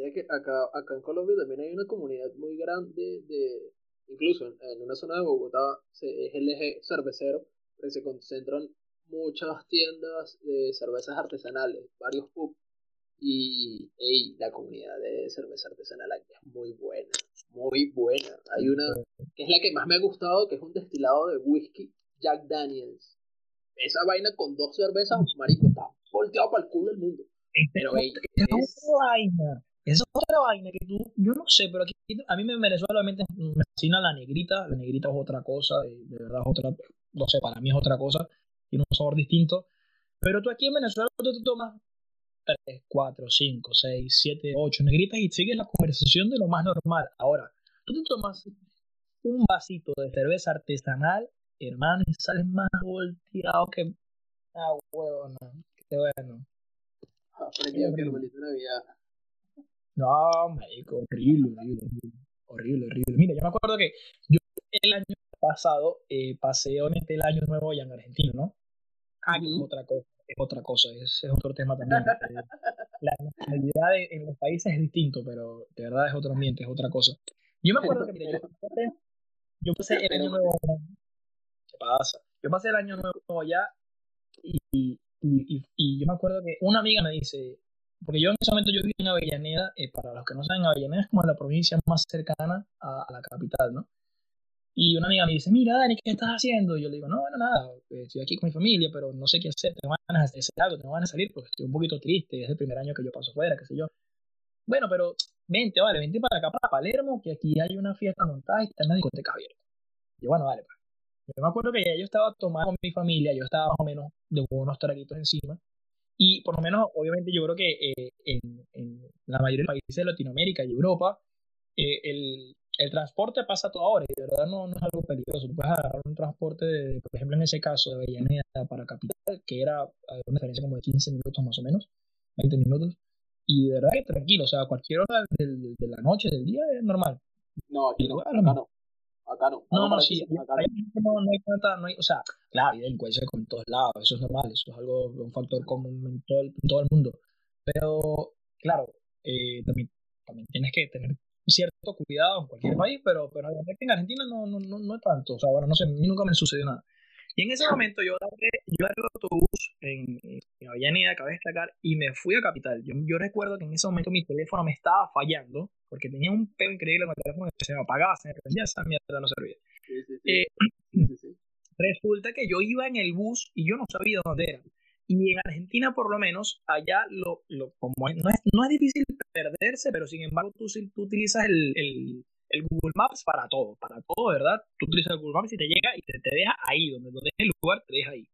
Mira que acá, acá en Colombia también hay una comunidad muy grande de, incluso en, una zona de Bogotá es el eje cervecero, pero se concentran muchas tiendas de cervezas artesanales, varios pubs. Y la comunidad de cerveza artesanal aquí es muy buena, muy buena. Hay una que es la que más me ha gustado, que es un destilado de whisky Jack Daniels. Esa vaina con dos cervezas, marico, está volteado para el culo del mundo. Pero ey, es, vaina. Esa es otra vaina que tú, yo no sé, pero aquí a mí me Venezuela me fascina la negrita, la negrita es otra cosa, de, verdad es otra, no sé, para mí es otra cosa, tiene un sabor distinto, pero tú aquí en Venezuela tú te tomas 3, 4, 5, 6, 7, 8 negritas y sigues la conversación de lo más normal. Ahora, tú te tomas un vasito de cerveza artesanal, hermano, y sales más volteado que... Ah, huevo, no, qué bueno. Aprendí a. No, marico, horrible, horrible, horrible, horrible. Mira, yo me acuerdo que yo el año pasado eh, pasé obviamente el año nuevo allá en Argentina, ¿no? Ah, es otra cosa, es otra cosa, es, otro tema también. Eh, la nacionalidad en los países es distinto, pero de verdad es otro ambiente, es otra cosa. Yo me acuerdo que yo, pasé, el año nuevo, ¿qué pasa? Yo pasé el año nuevo allá y, y, y, y yo me acuerdo que una amiga me dice, porque yo en ese momento yo viví en Avellaneda, eh, para los que no saben, Avellaneda es como la provincia más cercana a, la capital, ¿no? Y una amiga me dice, mira, Dani, ¿qué estás haciendo? Y yo le digo, no, bueno, nada, eh, estoy aquí con mi familia, pero no sé qué hacer, tengo ganas de hacer algo, tengo ganas de salir porque estoy un poquito triste, es el primer año que yo paso fuera, qué sé yo. Bueno, pero vente, vale, vente para acá, para Palermo, que aquí hay una fiesta montada y está en la discoteca abierta. Y yo, bueno, vale, pues. Yo me acuerdo que ya yo estaba tomando con mi familia, yo estaba más o menos de unos traguitos encima, y por lo menos, obviamente, yo creo que eh, en, la mayoría de los países de Latinoamérica y Europa, eh, el, el, transporte pasa a toda hora y de verdad no, no, es algo peligroso. Tú puedes agarrar un transporte, de, por ejemplo, en ese caso de Avellaneda para Capital, que era una diferencia como de 15 minutos más o menos, 20 minutos. Y de verdad que tranquilo, o sea, cualquier hora de, de la noche, del día es normal. No, aquí no, no. Acá no. No, no, sí. no, hay tanta, no hay, o sea, claro, hay delincuencia con todos lados, eso es normal, eso es algo, un factor común en todo el, todo el mundo. Pero, claro, eh, también, también tienes que tener cierto cuidado en cualquier país, pero, pero en Argentina no, no, no, no es tanto. O sea, bueno, no sé, a mí nunca me sucedió nada. Y en ese momento yo agarré, yo el autobús en, en Avellaneda, cabe destacar, y me fui a Capital. Yo, yo recuerdo que en ese momento mi teléfono me estaba fallando, porque tenía un pelo increíble con el teléfono que se me apagaba, se me prendía, esa mierda no servía. Eh, resulta que yo iba en el bus y yo no sabía dónde era. Y en Argentina, por lo menos, allá lo, lo como no, es, no es difícil perderse, pero sin embargo tú, tú utilizas el, el, el, Google Maps para todo, para todo, ¿verdad? Tú utilizas el Google Maps y te llega y te, te deja ahí, donde, donde es el lugar, te deja ahí.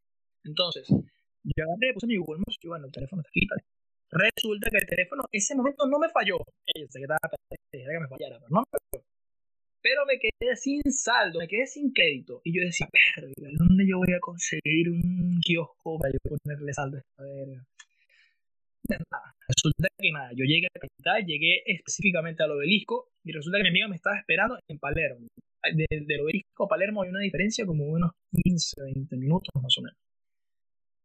Entonces, yo agarré, puse mi Google Maps y bueno, el teléfono está aquí. Resulta que el teléfono, ese momento no me falló. Yo sé que estaba que me fallara, pero no me falló pero me quedé sin saldo, me quedé sin crédito. Y yo decía, verga, ¿dónde yo voy a conseguir un kiosco para yo ponerle saldo a esta verga? Nada, resulta que nada, yo llegué a la capital, llegué específicamente al obelisco y resulta que mi amiga me estaba esperando en Palermo. Del obelisco a Palermo hay una diferencia como unos 15, 20 minutos más o menos.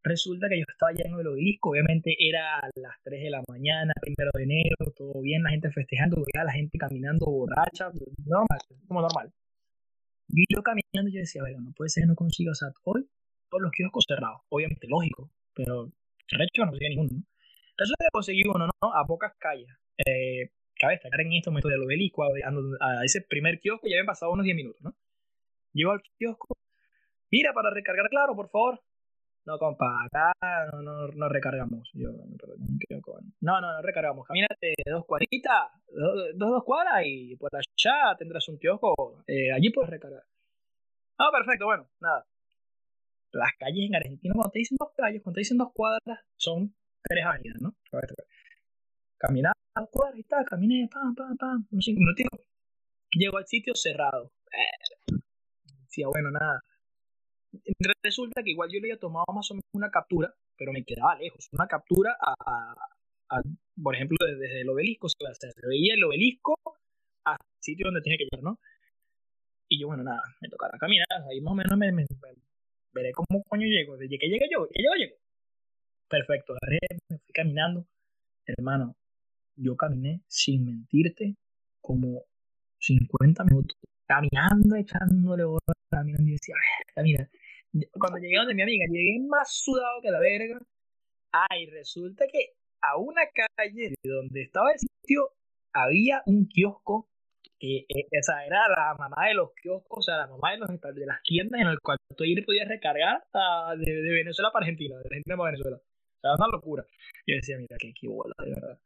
Resulta que yo estaba ya en el obelisco, obviamente era a las 3 de la mañana, primero de enero, todo bien, la gente festejando, veía la gente caminando borracha, normal, como normal. Y yo caminando, yo decía, bueno, no puede ser que no consiga, o sea, hoy todos los kioscos cerrados, obviamente lógico, pero de hecho no conseguía ninguno, ¿no? Resulta que conseguí uno, ¿no? A pocas calles. Eh, cabe destacar en este momento del obelisco, a, ese primer kiosco, ya habían pasado unos 10 minutos, ¿no? Llego al kiosco, mira, para recargar claro, por favor, no, compa, acá no, no, no recargamos. Yo, no, no, no recargamos. Camínate dos cuadritas, dos, dos cuadras y por allá tendrás un kiosco. Eh, allí puedes recargar. Ah, perfecto, bueno, nada. Las calles en Argentina, cuando te dicen dos calles, cuando te dicen dos cuadras, son tres avenidas, ¿no? Caminar dos cuadras y tal, caminé, pam, pam, pam, unos cinco minutos. Llego al sitio cerrado. Eh, decía, bueno, nada Resulta que igual yo le había tomado más o menos una captura, pero me quedaba lejos. Una captura a, por ejemplo, desde, el obelisco, se, veía el obelisco al sitio donde tenía que llegar, ¿no? Y yo, bueno, nada, me tocará caminar, ahí más o menos me, veré cómo coño llego. Desde que llegue yo, que llego, llego. Perfecto, agarré, me fui caminando. Hermano, yo caminé, sin mentirte, como 50 minutos. Caminando, echándole horas, caminando y decía, camina cuando llegué donde mi amiga, llegué más sudado que la verga. Ay, resulta que a una calle de donde estaba el sitio había un kiosco que eh, esa era la mamá de los kioscos, o sea, la mamá de, los, de las tiendas en el cual tú ir podías recargar de, de, Venezuela para Argentina, de Argentina para Venezuela. O sea, una locura. Yo decía, mira, qué, qué bola, de verdad.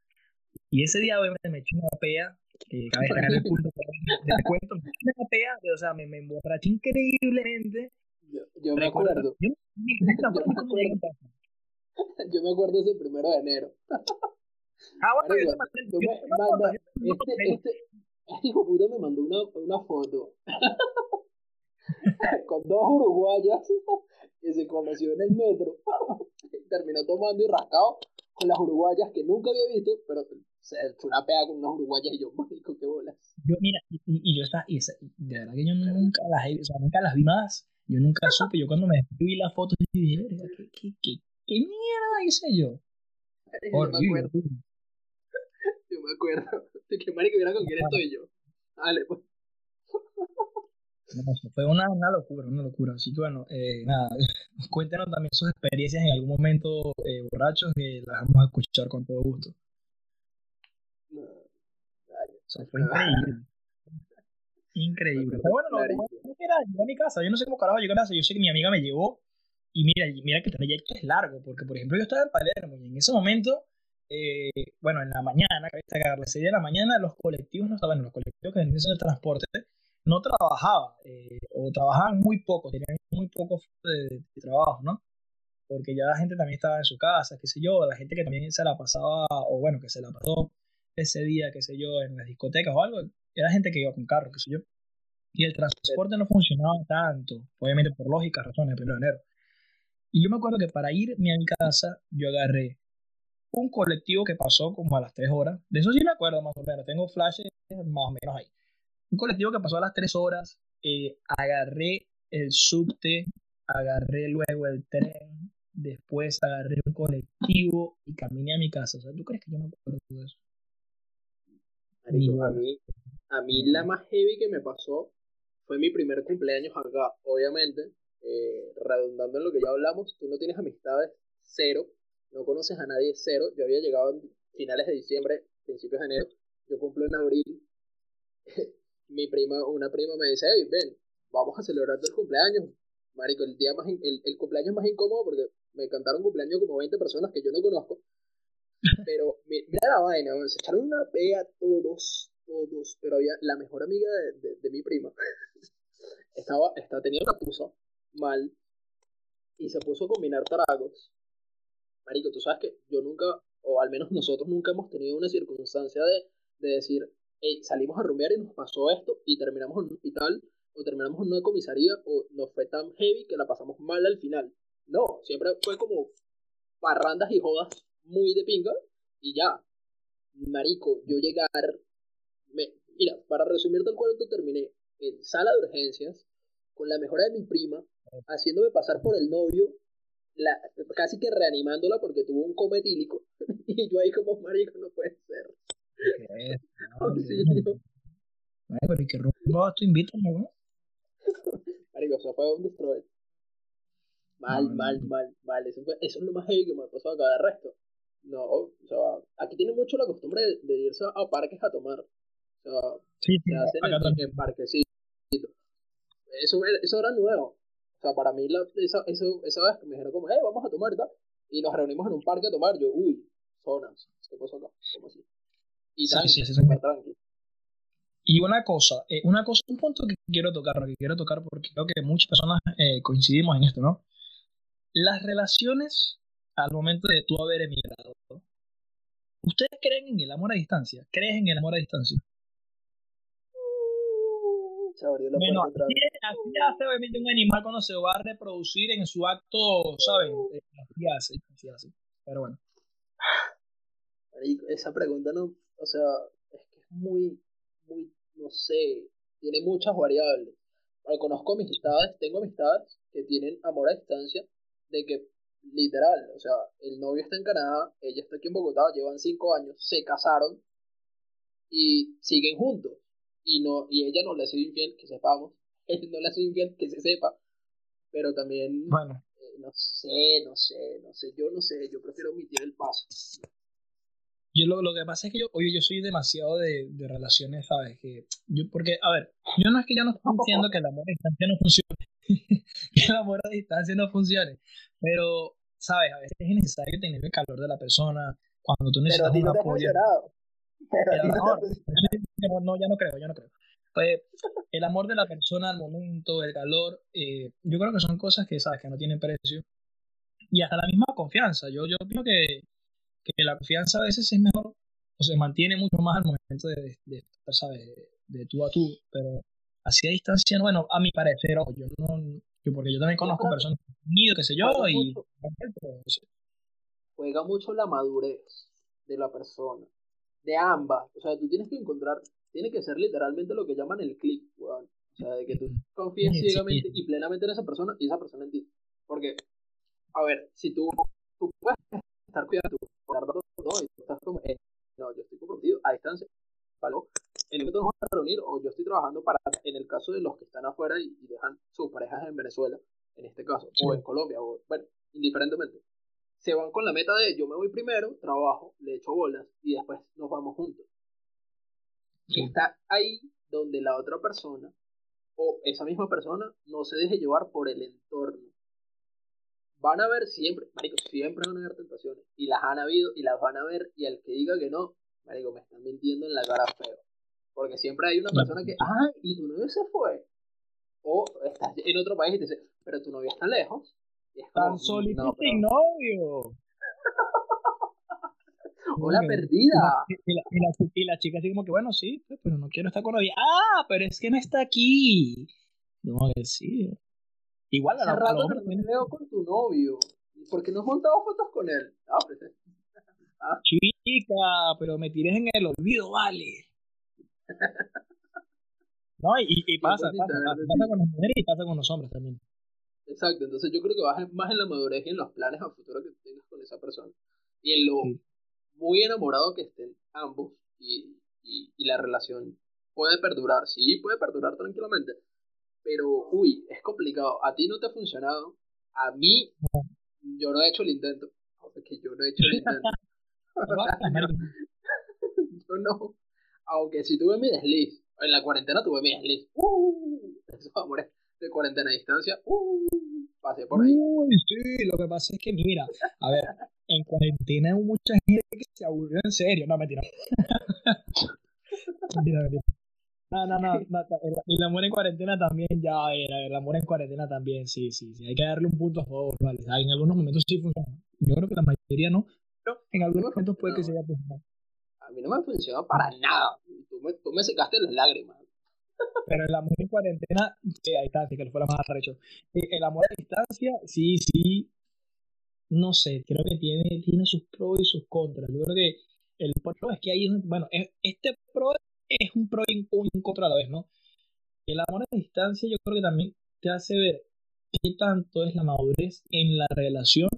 Y ese día, obviamente, me eché una pea, que cabe el punto [LAUGHS] de cuento, me eché una pea, o sea, me, me emborraché increíblemente yo, me acuerdo. [LAUGHS] Yo, me acuerdo ese primero de enero. Ah, bueno, este, este, este hijo puta me mandó una, una foto [LAUGHS] con dos uruguayas que se conoció en el metro. [LAUGHS] Terminó tomando y rascado con las uruguayas que nunca había visto, pero se echó una pega con unas uruguayas y yo, mágico, qué bolas. Yo, mira, y, y yo estaba, y de verdad que yo nunca las, o sea, nunca las vi más. Yo nunca supe, yo cuando me vi la foto dije, ¿qué, qué, qué, qué mierda hice yo? Yo me acuerdo. [LAUGHS] Yo me acuerdo. [LAUGHS] De que marico, mira con quién estoy yo. Dale, pues. fue una, una, locura, una locura. Así que bueno, eh, nada, [LAUGHS] cuéntenos también sus experiencias en algún momento eh, borrachos que las vamos a escuchar con todo gusto. No, o sea, fue increíble. Increíble. Pero bueno, no, no, era, llegué a mi casa. Yo no sé cómo carajo llegué a mi casa. Yo sé que mi amiga me llevó. Y mira, mira que el trayecto es largo. Porque, por ejemplo, yo estaba en Palermo y en ese momento, eh, bueno, en la mañana, que a las 6 de la mañana, los colectivos no estaban, los colectivos que venían el transporte no trabajaban. Eh, o trabajaban muy poco, tenían muy poco de, de, trabajo, ¿no? Porque ya la gente también estaba en su casa, qué sé yo, la gente que también se la pasaba, o bueno, que se la pasó ese día, qué sé yo, en las discotecas o algo, era gente que iba con carro, qué sé yo. Y el transporte no funcionaba tanto, obviamente por lógicas razones, el primero de enero. Y yo me acuerdo que para irme a mi casa, yo agarré un colectivo que pasó como a las 3 horas. De eso sí me acuerdo más o menos, tengo flashes más o menos ahí. Un colectivo que pasó a las 3 horas, eh, agarré el subte, agarré luego el tren, después agarré un colectivo y caminé a mi casa. O sea, ¿tú crees que yo me acuerdo de eso? a mí, A mí la más heavy que me pasó fue mi primer cumpleaños acá. Obviamente, eh, redundando en lo que ya hablamos, tú no tienes amistades cero, no conoces a nadie cero. Yo había llegado en finales de diciembre, principios de enero. Yo cumplo en abril. [LAUGHS] mi prima, una prima me dice, hey, ven, vamos a celebrar el cumpleaños. Marico, el día más, el, el cumpleaños más incómodo porque me cantaron cumpleaños como 20 personas que yo no conozco. [LAUGHS] Pero mira la vaina, se echaron una pega todos, todos. Pero había la mejor amiga de, de, mi prima. [LAUGHS] estaba, estaba, tenía una puso mal y se puso a combinar tragos. Marico, tú sabes que yo nunca, o al menos nosotros nunca hemos tenido una circunstancia de, de decir, hey, salimos a rumbear y nos pasó esto y terminamos en un hospital o terminamos en una comisaría o nos fue tan heavy que la pasamos mal al final. No, siempre fue como parrandas y jodas muy de pinga y ya. Marico, yo llegar. Me, mira, para resumirte el cuento, terminé en sala de urgencias con la mejora de mi prima, haciéndome pasar por el novio, la, casi que reanimándola porque tuvo un coma etílico. [LAUGHS] y yo ahí como, marico, no puede ser. ¿Qué pero [LAUGHS] ¿y qué rumbo tú invitas, [LAUGHS] no? Marico, se fue un destroy. Mal, mal, mal, mal. Eso, eso, es lo más heavy que me ha pasado acá de resto. No, o sea, aquí tienen mucho la costumbre de, irse a parques a tomar. Sea, sí, se hacen en, en parquecitos. Eso, eso era nuevo. O sea, para mí, la, esa, eso, esa vez que me dijeron como, eh, vamos a tomar tal. Y nos reunimos en un parque a tomar. Yo, uy, zonas. ¿Qué pasó acá? ¿Cómo así? Y tranqui, sí, sí, sí, tranqui. Y una cosa, eh, una cosa, un punto que quiero tocar, que quiero tocar porque creo que muchas personas eh, coincidimos en esto, ¿no? Las relaciones al momento de tú haber emigrado. ¿Ustedes creen en el amor a distancia? ¿Crees en el amor a distancia? Bueno, así, así hace obviamente un animal cuando se va a reproducir en su acto, ¿saben? Eh, así hace, así hace. Pero bueno. Esa pregunta no, o sea, es que es muy, muy, no sé, tiene muchas variables. conozco amistades, tengo amistades que tienen amor a distancia, de que literal, o sea, el novio está en Canadá, ella está aquí en Bogotá, llevan cinco años, se casaron y siguen juntos. Y no, y ella no le ha sido infiel, que sepamos, [LAUGHS] él no le ha sido infiel, que se sepa, pero también, bueno. Eh, no sé, no sé, no sé, yo no sé, yo prefiero omitir el paso. Yo lo, lo que pasa es que yo, oye, yo soy demasiado de, de relaciones, ¿sabes? Que yo, porque, a ver, yo no es que ya no estoy diciendo que el amor a distancia no funcione, [LAUGHS] que el amor a distancia no funcione, pero, ¿sabes? A veces es necesario tener el calor de la persona cuando tú necesitas pero un apoyo. Pero [LAUGHS] no, ya no creo, ya no creo. Pues, el amor de la persona al momento, el calor, eh, yo creo que son cosas que, ¿sabes? Que no tienen precio. Y hasta la misma confianza. Yo, yo creo que que la confianza a veces es mejor o se mantiene mucho más al momento de, de, ¿sabes? De, tú a tú, pero así a distancia, bueno, a mi parecer, yo no, yo porque yo también conozco personas que sé yo, y juega mucho la madurez de la persona, de ambas, o sea, tú tienes que encontrar, tiene que ser literalmente lo que llaman el click, o sea, de que tú confíes ciegamente y plenamente en esa persona y esa persona en ti, porque, a ver, si tú, tú puedes estar cuidando no, y tú estás como, eh, no, yo estoy comprometido a distancia, ¿vale? En el momento nos vamos a reunir, o yo estoy trabajando para, en el caso de los que están afuera y, dejan sus parejas en Venezuela, en este caso, o en Colombia, o, bueno, indiferentemente, se van con la meta de yo me voy primero, trabajo, le echo bolas y después nos vamos juntos. Está ahí donde la otra persona o esa misma persona no se deje llevar por el entorno van a haber siempre, marico, siempre van a haber tentaciones. Y las han habido y las van a ver. Y al que diga que no, marico, me están mintiendo en la cara feo. Porque siempre hay una persona que, ah, y tu novio se fue. O estás en otro país y te dice, pero tu novio está lejos. Tan solito sin novio. [LAUGHS] Hola, perdida. Y la, y, la, chica así como que, bueno, sí, pues, pero no quiero estar con novia. Ah, pero es que no está aquí. No, sí. Igual a la rato que me veo con tu novio. ¿Por qué no has montado fotos con él? Ah, pues, eh. [LAUGHS] ah. Chica, pero me tires en el olvido, vale. [LAUGHS] no, y, y pasa, pasa, pasa, con las mujeres y pasa con los hombres también. Exacto, entonces yo creo que vas más en la madurez y en los planes a futuro que tengas con esa persona. Y en lo muy enamorado que estén ambos y, y, y la relación puede perdurar, sí, puede perdurar tranquilamente. Pero, uy, es complicado. A ti no te ha funcionado. A mí, yo no he hecho el intento. Porque yo no he hecho el intento. [LAUGHS] [LAUGHS] yo no. Aunque si tuve mi desliz. En la cuarentena tuve mi desliz. Uh, esos amores de cuarentena a distancia. Uh, pasé por ahí. Uy, sí, lo que pasa es que, mira, a ver, en cuarentena hay mucha gente que se aburrió en serio. No, mentira. [LAUGHS] mentira, mentira. No, no, no, y el amor en cuarentena también, ya, ver, el amor en cuarentena también, sí, sí, sí, hay que darle un punto a favor, vale, en algunos momentos sí funciona, yo creo que la mayoría no, pero en algunos momentos puede que sea A mí no me ha funcionado para nada, tú me, tú me secaste las lágrimas. Pero el amor en cuarentena, sí, está, sí, que fue la más arrecho. El amor a distancia, sí, sí, no sé, creo que tiene, tiene sus pros y sus contras. Yo creo que el pro es que hay, bueno, este pro es un pro y un contra a la vez, ¿no? El amor a distancia yo creo que también te hace ver qué tanto es la madurez en la relación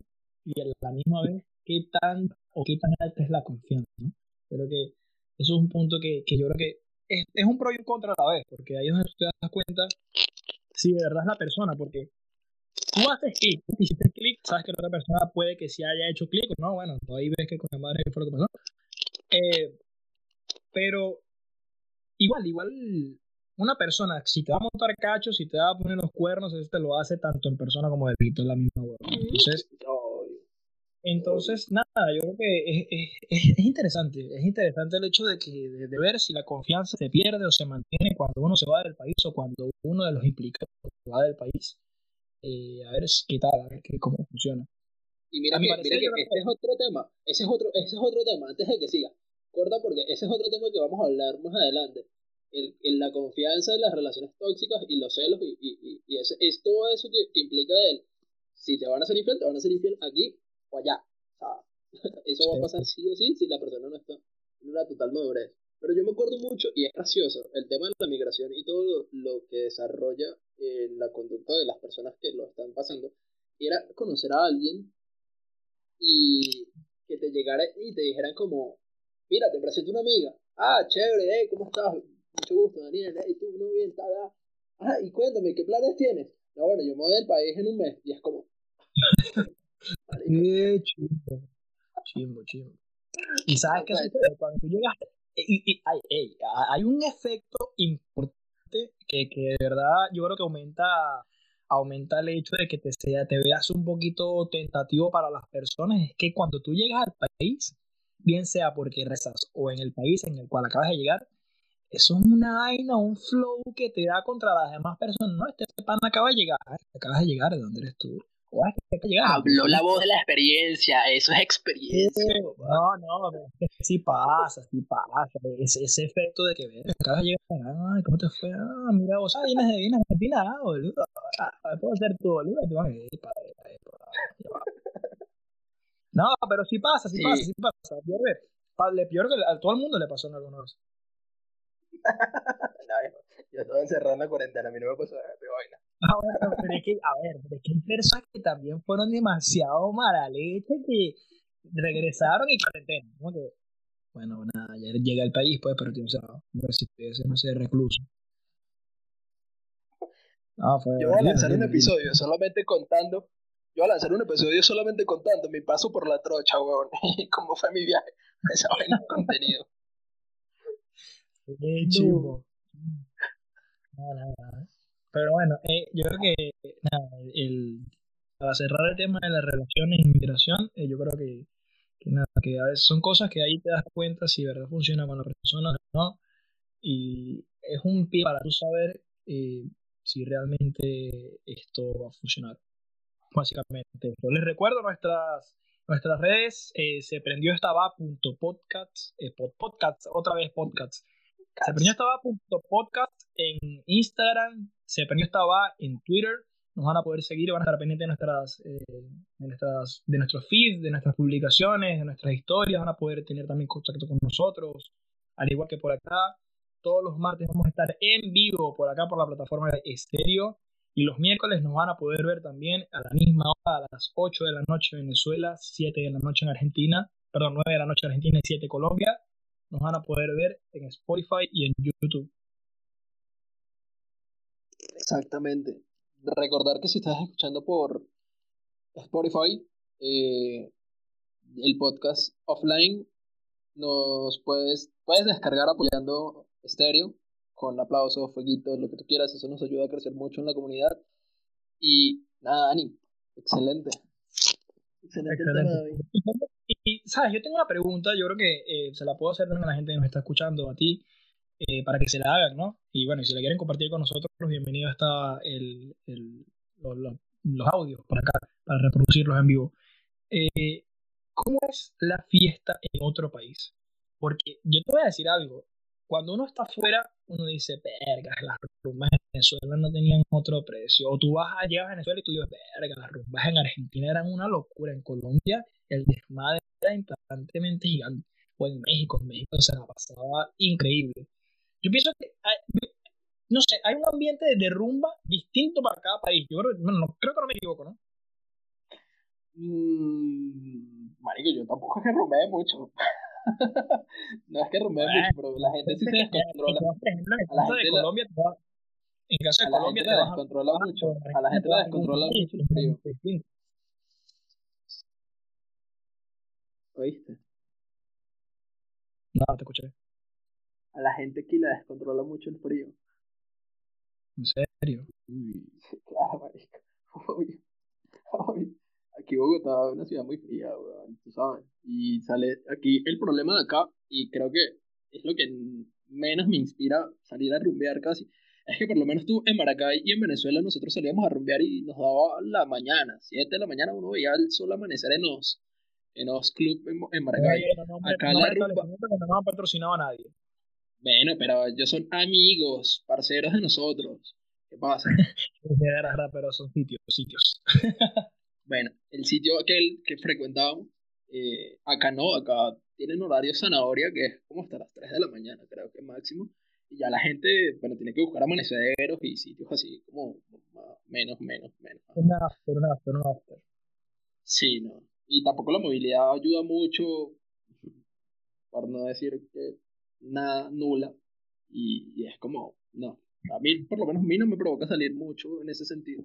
y a la misma vez qué tan o qué tan alta es la confianza, ¿no? Creo que eso es un punto que, que yo creo que es, es, un pro y un contra a la vez, porque ahí es donde te das cuenta si de verdad es la persona, porque tú haces clic, hiciste clic, sabes que la otra persona puede que sí haya hecho clic, no, bueno, ahí ves que con la madre fue lo que pasó. Eh, pero igual, igual, una persona, si te va a montar cachos, si te va a poner los cuernos, eso te lo hace tanto en persona como de pito, en la misma hueá. Entonces, entonces, nada, yo creo que es, es, interesante, es interesante el hecho de que de, ver si la confianza se pierde o se mantiene cuando uno se va del país o cuando uno de los implicados se va del país. Eh, a ver qué tal, a ver qué, cómo funciona. Y mira, que, mira que este es otro tema, ese es otro, ese es otro tema, antes de que siga corta porque ese es otro tema que vamos a hablar más adelante. El, la confianza en las relaciones tóxicas y los celos y, y, y ese, es todo eso que, que, implica el si te van a ser infiel, te van a ser infiel aquí o allá. O sea, [LAUGHS] eso va a pasar sí o sí si la persona no está en una total madurez. Pero yo me acuerdo mucho, y es gracioso, el tema de la migración y todo lo, que desarrolla en la conducta de las personas que lo están pasando, era conocer a alguien y que te llegara y te dijeran como, mira, te presento una amiga. Ah, chévere, hey, ¿cómo estás? Mucho gusto, Daniel. Hey, tú, no bien, tal, Ah, y cuéntame, ¿qué planes tienes? No, bueno, yo me voy del país en un mes. Y es como... Qué chimbo. Chimbo, chimbo. Y sabes qué sucede cuando tú llegas... Y, y, hay, hay un efecto importante que, que de verdad yo creo que aumenta aumenta el hecho de que te, sea, te veas un poquito tentativo para las personas es que cuando tú llegas al país bien sea porque rezas o en el país en el cual acabas de llegar, eso es una vaina, un flow que te da contra las demás personas. No, este pan acaba de llegar, acabas de llegar, ¿de dónde eres tú? Habló la voz de la experiencia, eso es experiencia. no, no, sí pasa, sí pasa. Ese, ese efecto de que ves, acabas de llegar, ay, ¿cómo te fue? Ah, mira, vos sabes, vienes de vienes Argentina, ah, boludo. Ah, puedo ser tu boludo. No, pero sí pasa, sí, pasa, sí pasa. Peor, peor que a todo el mundo le pasó en algunos. [LAUGHS] no, yo estoy encerrado en la cuarentena, a mí no me pasó de vaina. Ah, pero es que, a ver, es que hay personas que también fueron demasiado leche que regresaron y cuarentena. ¿no? Que, bueno, nada, ya llega al país, pues, pero tiene encerrado. No si no sé, recluso. No, fue yo voy a lanzar un episodio solamente contando yo voy a lanzar un episodio solamente contando mi paso por la trocha, weón. [LAUGHS] cómo fue mi viaje. [LAUGHS] Esa vaina contenido. Qué chivo. Pero bueno, eh, yo creo que nada, el, para cerrar el tema de la relación e inmigración, eh, yo creo que, que, nada, que a veces son cosas que ahí te das cuenta si verdad funciona con la persona o no. Y es un pie para tú saber eh, si realmente esto va a funcionar básicamente. Yo les recuerdo nuestras, nuestras redes, eh, se prendió esta va punto podcast, eh, podcast, otra vez podcast. Se prendió esta va punto podcast en Instagram, se prendió esta va en Twitter, nos van a poder seguir, van a estar pendientes de nuestras, eh, de nuestras, de nuestros feeds, de nuestras publicaciones, de nuestras historias, van a poder tener también contacto con nosotros, al igual que por acá. Todos los martes vamos a estar en vivo por acá por la plataforma de Estéreo y los miércoles nos van a poder ver también a la misma hora, a las 8 de la noche en Venezuela, 7 de la noche en Argentina, perdón, 9 de la noche en Argentina y 7 en Colombia. Nos van a poder ver en Spotify y en YouTube. Exactamente. Recordar que si estás escuchando por Spotify, eh, el podcast offline, nos puedes, puedes descargar apoyando estéreo con aplausos, fueguitos, lo que tú quieras. Eso nos ayuda a crecer mucho en la comunidad. Y nada, Dani, excelente. Excelente, Y, sabes, yo tengo una pregunta, yo creo que eh, se la puedo hacer también a la gente que nos está escuchando, a ti, eh, para que se la hagan, ¿no? Y bueno, si la quieren compartir con nosotros, bienvenido está el, los, audios para acá, para reproducirlos en vivo. Eh, ¿Cómo es la fiesta en otro país? Porque yo te voy a decir algo, cuando uno está afuera, uno dice, verga, las rumbas Venezuela no tenían otro precio. O tú vas allá a Venezuela y tú dices, verga, las rumbas en Argentina eran una locura. En Colombia el desmadre era impactantemente gigante. O en México, en México se la pasaba increíble. Yo pienso que, no sé, hay un ambiente de rumba distinto para cada país. Yo creo, no, creo que no me equivoco, ¿no? Mmm, marico, yo tampoco es que rumbee mucho. [LAUGHS] no es que rumbee mucho, pero la gente sí se descontrola. En caso de Colombia, en caso de Colombia, te descontrola mucho. A la gente la descontrola mucho el frío. ¿Oíste? No, te escuché. A la gente aquí la descontrola mucho el frío. ¿En serio? Uy, claro, marico. Aquí Bogotá es una ciudad muy fría, weón, tú sabes. Y sale aquí el problema de acá, y creo que es lo que menos me inspira salir a rumbear casi. Es que por lo menos tú en Maracay y en Venezuela nosotros salíamos a rumbear y nos daba la mañana, 7 de la mañana uno veía el sol amanecer en los, en los clubs en, Maracay. Acá la rumba... No patrocinado a nadie. Bueno, pero ellos son amigos, parceros de nosotros. ¿Qué pasa? [LAUGHS] pero son sitios, sitios. [LAUGHS] bueno, el sitio aquel que frecuentábamos, eh, acá no, acá tienen horario zanahoria que es como hasta las 3 de la mañana, creo que máximo. Y ya la gente, bueno, tiene que buscar amaneceros y sitios así como menos, menos, menos. Un after, un after, un after. Sí, no. Y tampoco la movilidad ayuda mucho, por no decir que nada nula. Y, es como, no. A mí, por lo menos, a mí no me provoca salir mucho en ese sentido.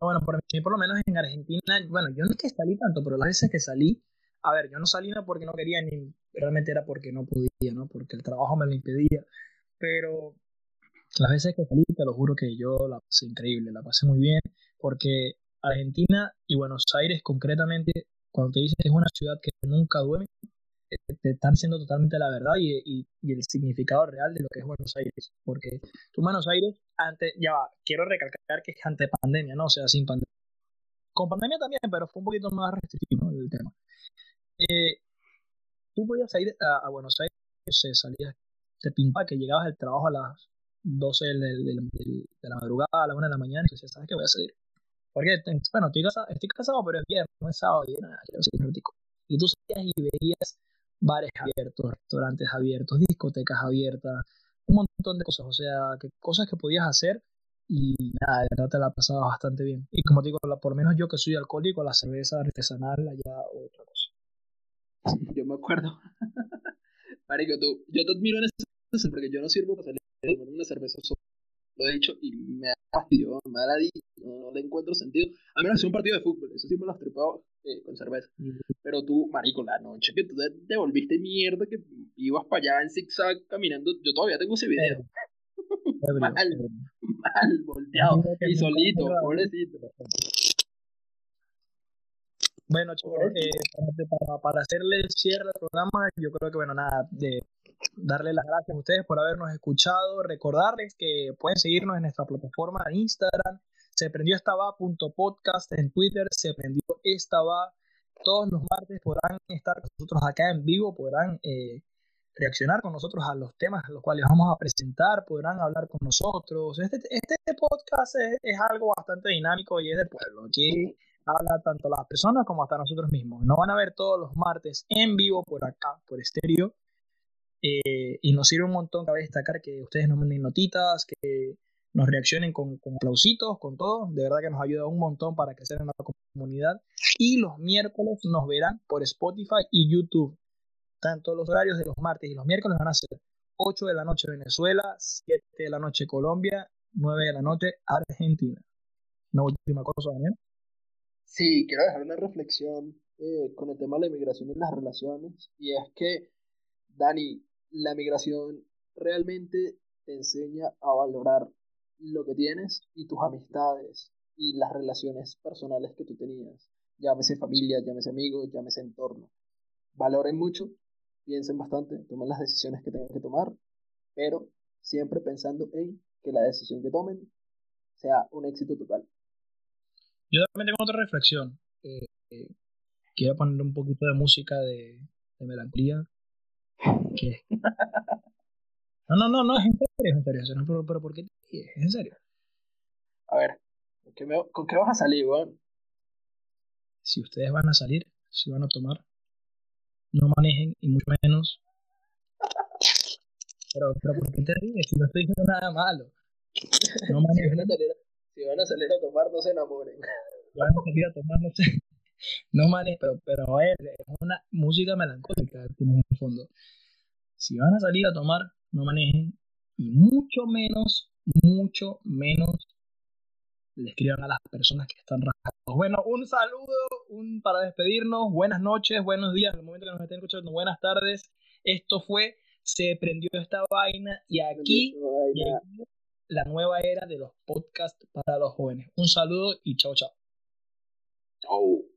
Bueno, por mí, por lo menos en Argentina, bueno, yo no es que salí tanto, pero las veces que salí, a ver, yo no salí no porque no quería, ni realmente era porque no podía, ¿no? Porque el trabajo me lo impedía. Pero las veces que salí, te lo juro que yo la pasé increíble, la pasé muy bien, porque Argentina y Buenos Aires concretamente, cuando te dicen que es una ciudad que nunca duerme, te están diciendo totalmente la verdad y, el significado real de lo que es Buenos Aires. Porque tú, Buenos Aires, antes, ya va, quiero recalcar que es ante pandemia, ¿no? O sea, sin pandemia. Con pandemia también, pero fue un poquito más restrictivo el tema. Eh, tú podías ir a, Buenos Aires, se salías, te pintaba que llegabas al trabajo a las 12 de, la madrugada, a las 1 de la mañana, y decías, ¿sabes qué voy a salir? Porque, bueno, estoy casado, estoy casado pero es viernes, no es sábado, y nada, quiero salir Y tú salías y veías bares abiertos, restaurantes abiertos, discotecas abiertas, un montón de cosas, o sea, que cosas que podías hacer y nada, de verdad te la pasaba bastante bien. Y como digo, por lo menos yo que soy alcohólico, la cerveza artesanal allá otra cosa. Yo me acuerdo. [LAUGHS] Marico, tú, yo te admiro en eso porque yo no sirvo para salir con una cerveza sola lo he dicho y me da fastidio, me da la no, no, le encuentro sentido. A menos es un partido de fútbol, eso sí me lo has trepado eh, con cerveza. Pero tú, marico, la noche que tú te devolviste mierda, que ibas para allá en zigzag caminando, yo todavía tengo ese video. [LAUGHS] mal, mal, volteado y solito, pobrecito. Bueno, chicos, eh, para, para, hacerle el cierre al programa, yo creo que, bueno, nada, de darle las gracias a ustedes por habernos escuchado, recordarles que pueden seguirnos en nuestra plataforma de Instagram, se prendió esta podcast en Twitter, se prendió esta todos los martes podrán estar con nosotros acá en vivo, podrán eh, reaccionar con nosotros a los temas a los cuales vamos a presentar, podrán hablar con nosotros. Este, este podcast es, es algo bastante dinámico y es del pueblo. Aquí habla tanto las personas como hasta nosotros mismos. Nos van a ver todos los martes en vivo por acá, por estéreo. Eh, y nos sirve un montón, cabe destacar que ustedes nos manden notitas, que nos reaccionen con, con aplausitos, con todo. De verdad que nos ayuda un montón para crecer en la comunidad. Y los miércoles nos verán por Spotify y YouTube. Tanto los horarios de los martes y los miércoles van a ser 8 de la noche Venezuela, 7 de la noche Colombia, 9 de la noche, Argentina. Una última cosa, Daniel. Sí, quiero dejar una reflexión eh, con el tema de la inmigración y las relaciones. Y es que, Dani, la migración realmente te enseña a valorar lo que tienes y tus amistades y las relaciones personales que tú tenías. Llámese familia, llámese amigos, llámese entorno. Valoren mucho, piensen bastante, tomen las decisiones que tengan que tomar, pero siempre pensando en que la decisión que tomen sea un éxito total. Yo también tengo otra reflexión. Eh, eh, quiero poner un poquito de música de, de melancolía. No, no, no, no, es en serio, es en serio. pero, pero ¿por qué? Es en serio. A ver, ¿con qué, ¿con qué vas a salir, weón? Si ustedes van a salir, si van a tomar, no manejen y mucho menos. Pero, pero ¿por qué te ríes? Si no estoy diciendo nada malo. No manejen. si, van a salir, a tomar, no se enamoren. Van a salir a tomar, no sé. No manejen, pero, pero es una música melancólica en el fondo. Si van a salir a tomar, no manejen y mucho menos, mucho menos le escriban a las personas que están rajados. Bueno, un saludo un, para despedirnos. Buenas noches, buenos días, el momento que nos estén escuchando, buenas tardes. Esto fue Se prendió esta vaina y aquí, la nueva era de los podcasts para los jóvenes. Un saludo y chao, chao. Chao.